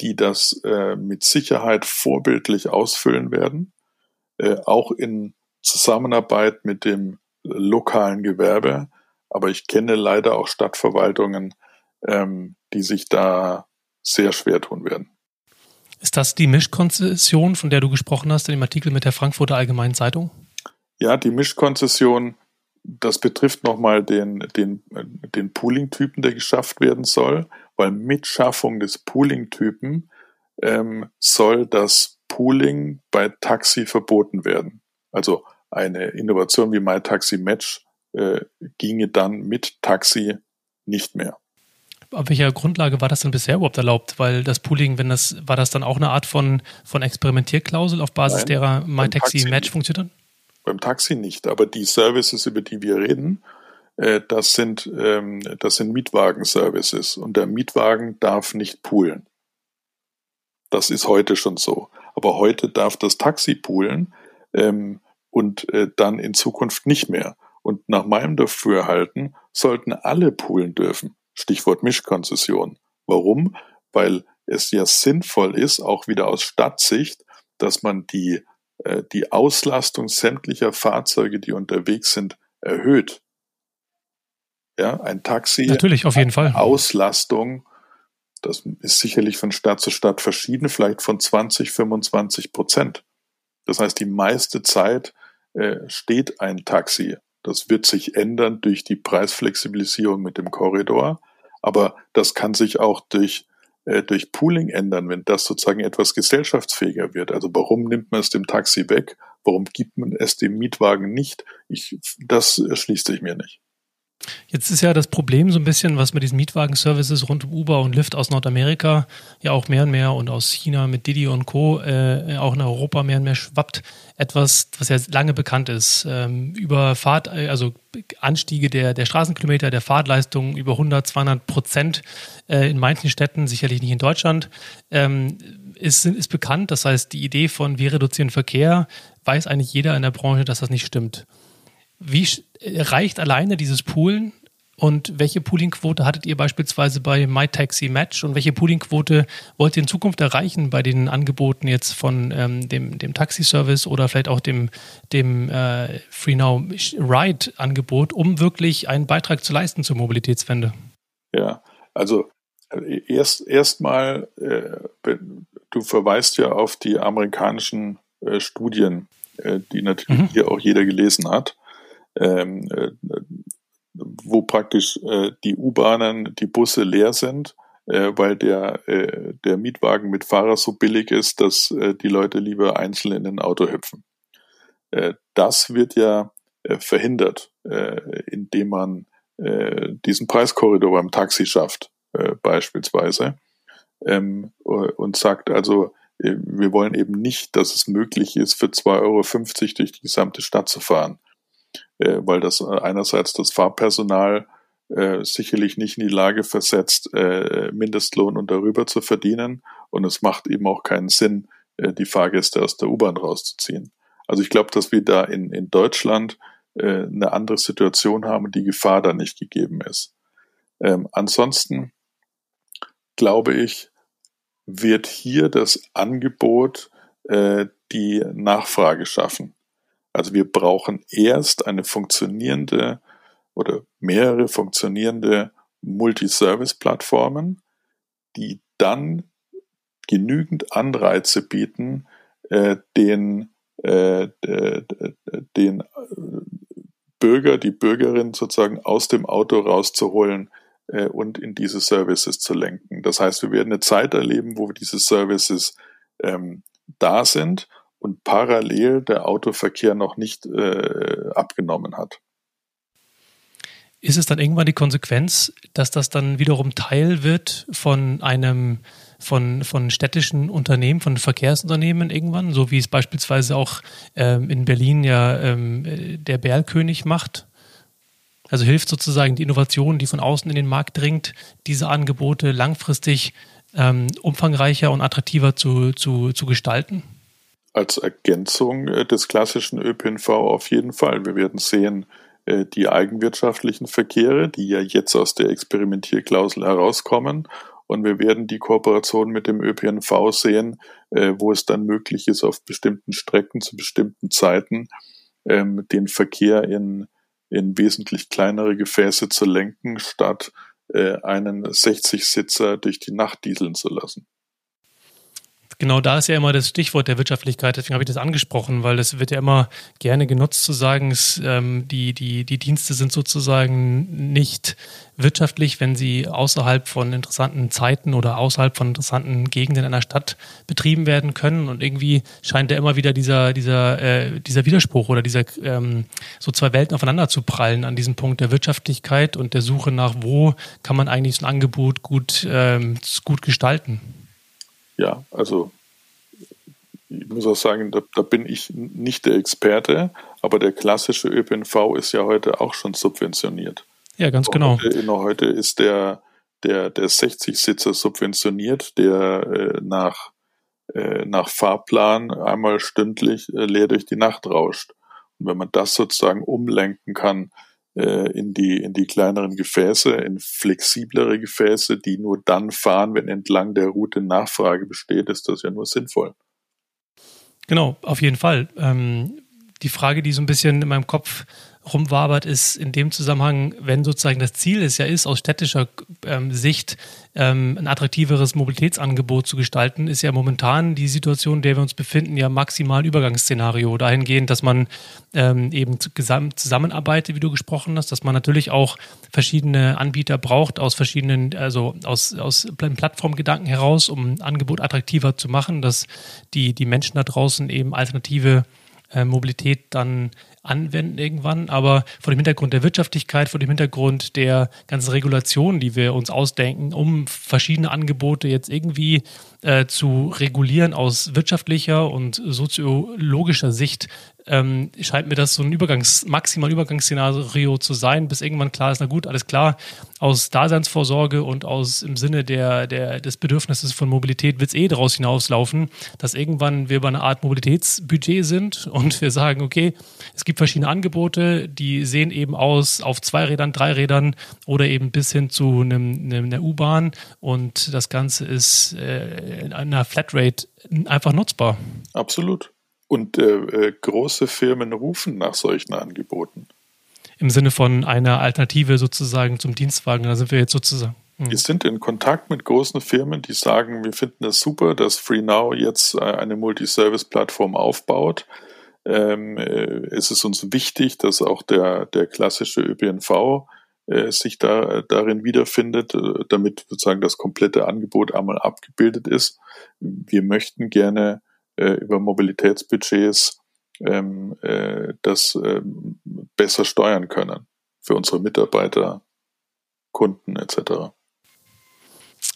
die das äh, mit Sicherheit vorbildlich ausfüllen werden, äh, auch in Zusammenarbeit mit dem lokalen Gewerbe. Aber ich kenne leider auch Stadtverwaltungen, ähm, die sich da sehr schwer tun werden. Ist das die Mischkonzession, von der du gesprochen hast in dem Artikel mit der Frankfurter Allgemeinen Zeitung? Ja, die Mischkonzession, das betrifft nochmal den, den, den Pooling-Typen, der geschafft werden soll, weil mit Schaffung des Pooling-Typen ähm, soll das Pooling bei Taxi verboten werden. Also eine Innovation wie MyTaxi Match äh, ginge dann mit Taxi nicht mehr. Auf welcher Grundlage war das denn bisher überhaupt erlaubt? Weil das Pooling, wenn das, war das dann auch eine Art von, von Experimentierklausel auf Basis Nein, derer MyTaxi Match funktioniert? Beim Taxi nicht, aber die Services, über die wir reden, äh, das sind, ähm, das sind Mietwagen-Services und der Mietwagen darf nicht poolen. Das ist heute schon so. Aber heute darf das Taxi poolen ähm, und äh, dann in Zukunft nicht mehr. Und nach meinem Dafürhalten sollten alle poolen dürfen. Stichwort Mischkonzession. Warum? Weil es ja sinnvoll ist, auch wieder aus Stadtsicht, dass man die, die Auslastung sämtlicher Fahrzeuge, die unterwegs sind, erhöht. Ja, ein Taxi. Natürlich, auf jeden Fall. Auslastung, das ist sicherlich von Stadt zu Stadt verschieden, vielleicht von 20, 25 Prozent. Das heißt, die meiste Zeit äh, steht ein Taxi das wird sich ändern durch die Preisflexibilisierung mit dem Korridor, aber das kann sich auch durch äh, durch Pooling ändern, wenn das sozusagen etwas gesellschaftsfähiger wird. Also warum nimmt man es dem Taxi weg? Warum gibt man es dem Mietwagen nicht? Ich, das erschließt sich mir nicht. Jetzt ist ja das Problem so ein bisschen, was mit diesen Mietwagen-Services rund um Uber und Lyft aus Nordamerika ja auch mehr und mehr und aus China mit Didi und Co. Äh, auch in Europa mehr und mehr schwappt. Etwas, was ja lange bekannt ist. Ähm, über Fahrt, also Anstiege der, der Straßenkilometer, der Fahrtleistung über 100, 200 Prozent äh, in manchen Städten, sicherlich nicht in Deutschland, ähm, ist, ist bekannt. Das heißt, die Idee von wir reduzieren Verkehr, weiß eigentlich jeder in der Branche, dass das nicht stimmt. Wie reicht alleine dieses Poolen? Und welche Poolingquote hattet ihr beispielsweise bei MyTaxi Match und welche Poolingquote wollt ihr in Zukunft erreichen bei den Angeboten jetzt von ähm, dem, dem Taxi-Service oder vielleicht auch dem, dem äh, FreeNow Ride-Angebot, um wirklich einen Beitrag zu leisten zur Mobilitätswende? Ja, also äh, erst erstmal, äh, du verweist ja auf die amerikanischen äh, Studien, äh, die natürlich mhm. hier auch jeder gelesen hat ähm, äh, wo praktisch äh, die U-Bahnen, die Busse leer sind, äh, weil der, äh, der Mietwagen mit Fahrer so billig ist, dass äh, die Leute lieber einzeln in ein Auto hüpfen. Äh, das wird ja äh, verhindert, äh, indem man äh, diesen Preiskorridor beim Taxi schafft, äh, beispielsweise, ähm, und sagt also, äh, wir wollen eben nicht, dass es möglich ist, für 2,50 Euro durch die gesamte Stadt zu fahren, äh, weil das äh, einerseits das Fahrpersonal äh, sicherlich nicht in die Lage versetzt, äh, Mindestlohn und darüber zu verdienen und es macht eben auch keinen Sinn, äh, die Fahrgäste aus der U-Bahn rauszuziehen. Also ich glaube, dass wir da in, in Deutschland äh, eine andere Situation haben und die Gefahr da nicht gegeben ist. Ähm, ansonsten glaube ich, wird hier das Angebot äh, die Nachfrage schaffen. Also wir brauchen erst eine funktionierende oder mehrere funktionierende Multiservice-Plattformen, die dann genügend Anreize bieten, äh, den, äh, den äh, Bürger, die Bürgerin sozusagen aus dem Auto rauszuholen äh, und in diese Services zu lenken. Das heißt, wir werden eine Zeit erleben, wo diese Services ähm, da sind und parallel der Autoverkehr noch nicht äh, abgenommen hat. Ist es dann irgendwann die Konsequenz, dass das dann wiederum Teil wird von einem von, von städtischen Unternehmen, von Verkehrsunternehmen irgendwann, so wie es beispielsweise auch ähm, in Berlin ja ähm, der Berlkönig macht? Also hilft sozusagen die Innovation, die von außen in den Markt dringt, diese Angebote langfristig ähm, umfangreicher und attraktiver zu, zu, zu gestalten? Als Ergänzung äh, des klassischen ÖPNV auf jeden Fall. Wir werden sehen, äh, die eigenwirtschaftlichen Verkehre, die ja jetzt aus der Experimentierklausel herauskommen. Und wir werden die Kooperation mit dem ÖPNV sehen, äh, wo es dann möglich ist, auf bestimmten Strecken zu bestimmten Zeiten ähm, den Verkehr in, in wesentlich kleinere Gefäße zu lenken, statt einen 60-Sitzer durch die Nacht dieseln zu lassen genau da ist ja immer das Stichwort der Wirtschaftlichkeit, deswegen habe ich das angesprochen, weil das wird ja immer gerne genutzt zu sagen, es, ähm, die, die, die Dienste sind sozusagen nicht wirtschaftlich, wenn sie außerhalb von interessanten Zeiten oder außerhalb von interessanten Gegenden einer Stadt betrieben werden können. Und irgendwie scheint ja immer wieder dieser, dieser, äh, dieser Widerspruch oder dieser ähm, so zwei Welten aufeinander zu prallen an diesem Punkt der Wirtschaftlichkeit und der Suche nach, wo kann man eigentlich so ein Angebot gut, ähm, gut gestalten ja, also ich muss auch sagen, da, da, bin ich nicht der Experte, aber der klassische ÖPNV ist ja heute auch schon subventioniert. Ja, ganz genau. Heute, heute ist der, der, der 60-Sitzer subventioniert, der äh, nach, äh, nach Fahrplan einmal stündlich äh, leer durch die Nacht rauscht. Und wenn man das sozusagen umlenken kann in die, in die kleineren Gefäße, in flexiblere Gefäße, die nur dann fahren, wenn entlang der Route Nachfrage besteht, ist das ja nur sinnvoll. Genau, auf jeden Fall. Ähm, die Frage, die so ein bisschen in meinem Kopf rumwabert, ist in dem Zusammenhang, wenn sozusagen das Ziel es ja ist, aus städtischer ähm, Sicht ähm, ein attraktiveres Mobilitätsangebot zu gestalten, ist ja momentan die Situation, in der wir uns befinden, ja maximal Übergangsszenario. Dahingehend, dass man ähm, eben zusammenarbeitet, wie du gesprochen hast, dass man natürlich auch verschiedene Anbieter braucht aus verschiedenen, also aus, aus Plattformgedanken heraus, um ein Angebot attraktiver zu machen, dass die, die Menschen da draußen eben alternative äh, Mobilität dann anwenden irgendwann, aber vor dem Hintergrund der Wirtschaftlichkeit, vor dem Hintergrund der ganzen Regulationen, die wir uns ausdenken, um verschiedene Angebote jetzt irgendwie äh, zu regulieren aus wirtschaftlicher und soziologischer Sicht, ähm, scheint mir das so ein Übergangs-, maximal Übergangsszenario zu sein, bis irgendwann klar ist, na gut, alles klar, aus Daseinsvorsorge und aus im Sinne der, der, des Bedürfnisses von Mobilität wird es eh daraus hinauslaufen, dass irgendwann wir bei einer Art Mobilitätsbudget sind und wir sagen, okay, es gibt verschiedene Angebote, die sehen eben aus auf zwei Rädern, drei Rädern oder eben bis hin zu einem, einem einer U-Bahn und das Ganze ist äh, in einer Flatrate einfach nutzbar. Absolut. Und äh, äh, große Firmen rufen nach solchen Angeboten. Im Sinne von einer Alternative sozusagen zum Dienstwagen, da sind wir jetzt sozusagen. Hm. Wir sind in Kontakt mit großen Firmen, die sagen, wir finden es super, dass FreeNow jetzt äh, eine Multiservice-Plattform aufbaut. Ähm, äh, es ist uns wichtig, dass auch der, der klassische ÖPNV äh, sich da, darin wiederfindet, äh, damit sozusagen das komplette Angebot einmal abgebildet ist. Wir möchten gerne äh, über Mobilitätsbudgets ähm, äh, das ähm, besser steuern können für unsere Mitarbeiter, Kunden etc.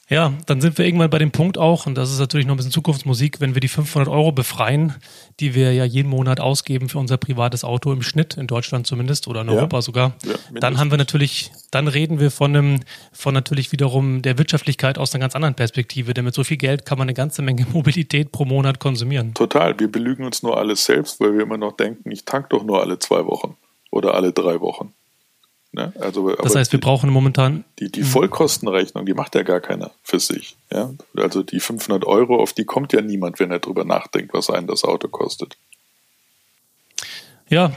Ja, dann sind wir irgendwann bei dem Punkt auch, und das ist natürlich noch ein bisschen Zukunftsmusik, wenn wir die 500 Euro befreien, die wir ja jeden Monat ausgeben für unser privates Auto im Schnitt, in Deutschland zumindest oder in ja. Europa sogar, ja, dann haben wir natürlich, dann reden wir von einem, von natürlich wiederum der Wirtschaftlichkeit aus einer ganz anderen Perspektive, denn mit so viel Geld kann man eine ganze Menge Mobilität pro Monat konsumieren. Total, wir belügen uns nur alles selbst, weil wir immer noch denken, ich tank doch nur alle zwei Wochen oder alle drei Wochen. Ne? Also, das heißt, wir die, brauchen momentan. Die, die Vollkostenrechnung, die macht ja gar keiner für sich. Ja? Also die 500 Euro, auf die kommt ja niemand, wenn er drüber nachdenkt, was einen das Auto kostet. Ja,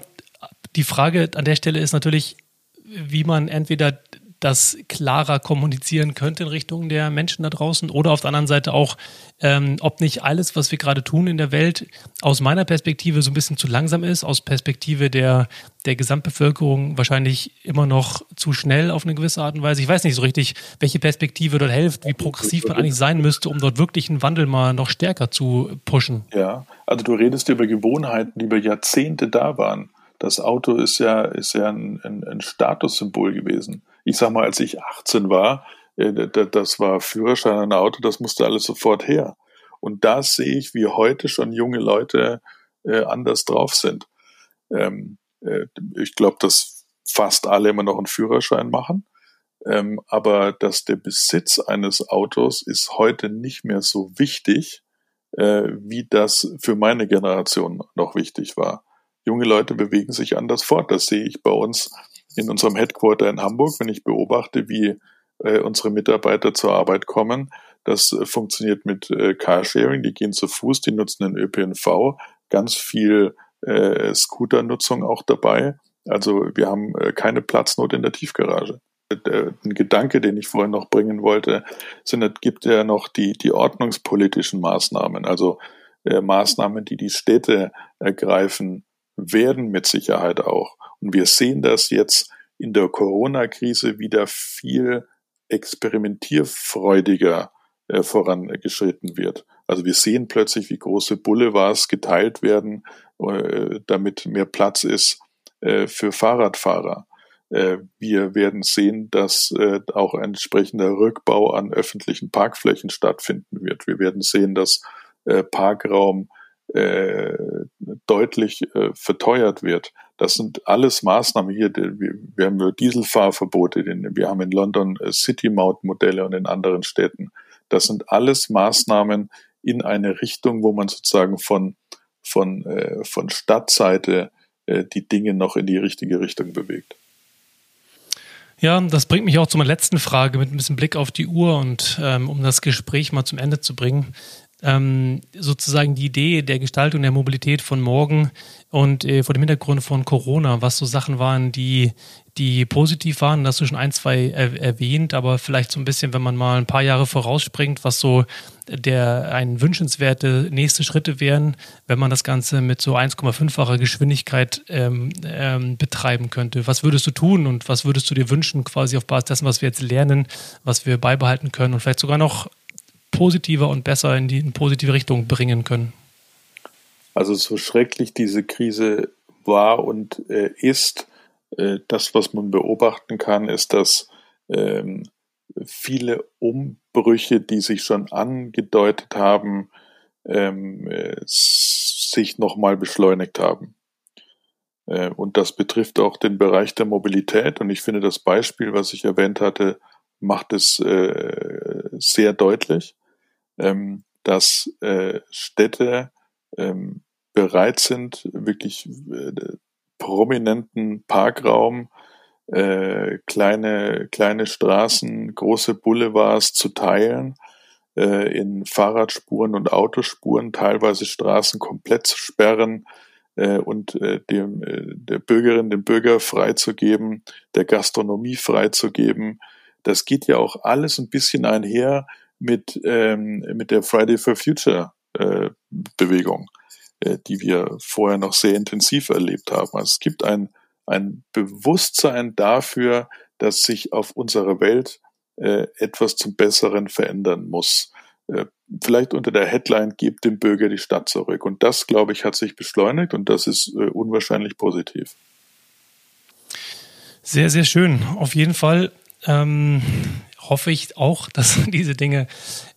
die Frage an der Stelle ist natürlich, wie man entweder das klarer kommunizieren könnte in Richtung der Menschen da draußen oder auf der anderen Seite auch, ähm, ob nicht alles, was wir gerade tun in der Welt, aus meiner Perspektive so ein bisschen zu langsam ist, aus Perspektive der, der Gesamtbevölkerung wahrscheinlich immer noch zu schnell auf eine gewisse Art und Weise. Ich weiß nicht so richtig, welche Perspektive dort hilft, wie progressiv man eigentlich sein müsste, um dort wirklich einen Wandel mal noch stärker zu pushen. Ja, also du redest über Gewohnheiten, die über Jahrzehnte da waren. Das Auto ist ja, ist ja ein, ein, ein Statussymbol gewesen ich sag mal, als ich 18 war, äh, das war Führerschein ein Auto, das musste alles sofort her. Und da sehe ich, wie heute schon junge Leute äh, anders drauf sind. Ähm, äh, ich glaube, dass fast alle immer noch einen Führerschein machen. Ähm, aber dass der Besitz eines Autos ist heute nicht mehr so wichtig, wie das für meine Generation noch wichtig war. Junge Leute bewegen sich anders fort. Das sehe ich bei uns in unserem Headquarter in Hamburg, wenn ich beobachte, wie äh, unsere Mitarbeiter zur Arbeit kommen. Das äh, funktioniert mit äh, Carsharing, die gehen zu Fuß, die nutzen den ÖPNV, ganz viel äh, Scooter-Nutzung auch dabei. Also wir haben äh, keine Platznot in der Tiefgarage. Äh, ein Gedanke, den ich vorhin noch bringen wollte, sind, gibt ja noch die, die ordnungspolitischen Maßnahmen, also äh, Maßnahmen, die die Städte ergreifen werden mit Sicherheit auch. Und wir sehen das jetzt in der Corona-Krise wieder viel experimentierfreudiger äh, vorangeschritten wird. Also wir sehen plötzlich, wie große Boulevards geteilt werden, äh, damit mehr Platz ist äh, für Fahrradfahrer. Äh, wir werden sehen, dass äh, auch ein entsprechender Rückbau an öffentlichen Parkflächen stattfinden wird. Wir werden sehen, dass äh, deutlich verteuert wird. Das sind alles Maßnahmen hier. Wir haben Dieselfahrverbote, wir haben in London äh, City-Maut-Modelle und in anderen Städten. Das sind alles Maßnahmen in eine Richtung, wo man sozusagen von, von, äh, von Stadtseite äh, die Dinge noch in die richtige Richtung bewegt. Ja, das bringt mich auch zu meiner letzten Frage mit ein bisschen Blick auf die Uhr und ähm, um das Gespräch mal zum Ende zu bringen ähm, sozusagen die Idee der Gestaltung der Mobilität von morgen und äh, vor dem Hintergrund von Corona, was so Sachen waren, die, die positiv waren, das hast du schon ein, zwei er erwähnt, aber vielleicht so ein bisschen, wenn man mal ein paar Jahre vorausspringt, was so der ein wünschenswerte nächste Schritte wären, wenn man das Ganze mit so 1,5-facher Geschwindigkeit ähm, ähm, betreiben könnte. Was würdest du tun und was würdest du dir wünschen, quasi auf Basis dessen, was wir jetzt lernen, was wir beibehalten können und vielleicht sogar noch positiver und besser in die in positive Richtung bringen können? Also so schrecklich diese Krise war und äh, ist, äh, das, was man beobachten kann, ist, dass ähm, viele Umbrüche, die sich schon angedeutet haben, ähm, äh, sich nochmal beschleunigt haben. Äh, und das betrifft auch den Bereich der Mobilität. Und ich finde, das Beispiel, was ich erwähnt hatte, macht es äh, sehr deutlich ähm, dass äh, Städte ähm, bereit sind, wirklich äh, prominenten Parkraum, äh, kleine, kleine Straßen, große Boulevards zu teilen, äh, in Fahrradspuren und Autospuren, teilweise Straßen komplett zu sperren äh, und äh, dem, äh, der Bürgerin, dem Bürger freizugeben, der Gastronomie freizugeben. Das geht ja auch alles ein bisschen einher mit, ähm, mit der Friday for Future äh, Bewegung, äh, die wir vorher noch sehr intensiv erlebt haben. Also es gibt ein, ein Bewusstsein dafür, dass sich auf unserer Welt äh, etwas zum Besseren verändern muss. Äh, vielleicht unter der Headline gibt dem Bürger die Stadt zurück. Und das, glaube ich, hat sich beschleunigt und das ist äh, unwahrscheinlich positiv. Sehr, sehr schön. Auf jeden Fall. Ähm, hoffe ich auch, dass diese Dinge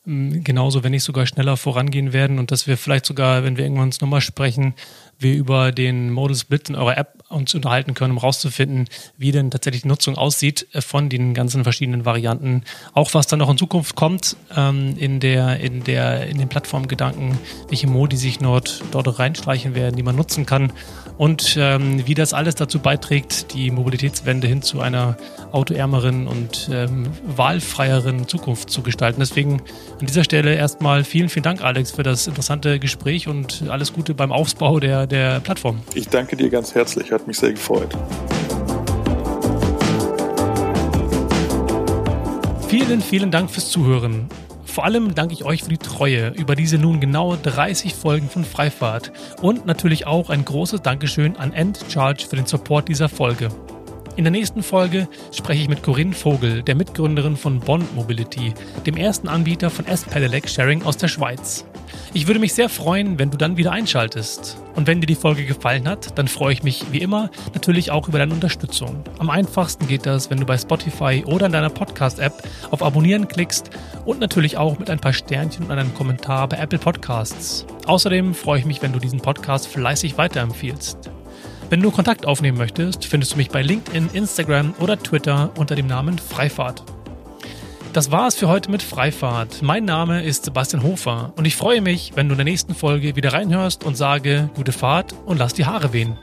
genauso, wenn nicht sogar schneller vorangehen werden und dass wir vielleicht sogar, wenn wir irgendwann uns nochmal sprechen, wir über den Modal Split in eurer App uns unterhalten können, um rauszufinden, wie denn tatsächlich die Nutzung aussieht äh, von den ganzen verschiedenen Varianten. Auch was dann noch in Zukunft kommt ähm, in der, in der, in den Plattformgedanken, welche Modi sich dort, dort reinstreichen werden, die man nutzen kann und ähm, wie das alles dazu beiträgt, die Mobilitätswende hin zu einer autoärmeren und ähm, wahlfreieren Zukunft zu gestalten. Deswegen an dieser Stelle erstmal vielen, vielen Dank, Alex, für das interessante Gespräch und alles Gute beim Aufbau der, der Plattform. Ich danke dir ganz herzlich, hat mich sehr gefreut. Vielen, vielen Dank fürs Zuhören. Vor allem danke ich euch für die Treue über diese nun genau 30 Folgen von Freifahrt und natürlich auch ein großes Dankeschön an Endcharge für den Support dieser Folge. In der nächsten Folge spreche ich mit Corinne Vogel, der Mitgründerin von Bond Mobility, dem ersten Anbieter von S-Pedelec Sharing aus der Schweiz. Ich würde mich sehr freuen, wenn du dann wieder einschaltest. Und wenn dir die Folge gefallen hat, dann freue ich mich wie immer natürlich auch über deine Unterstützung. Am einfachsten geht das, wenn du bei Spotify oder in deiner Podcast-App auf Abonnieren klickst und natürlich auch mit ein paar Sternchen und einem Kommentar bei Apple Podcasts. Außerdem freue ich mich, wenn du diesen Podcast fleißig weiterempfiehlst. Wenn du Kontakt aufnehmen möchtest, findest du mich bei LinkedIn, Instagram oder Twitter unter dem Namen Freifahrt. Das war es für heute mit Freifahrt. Mein Name ist Sebastian Hofer und ich freue mich, wenn du in der nächsten Folge wieder reinhörst und sage gute Fahrt und lass die Haare wehen.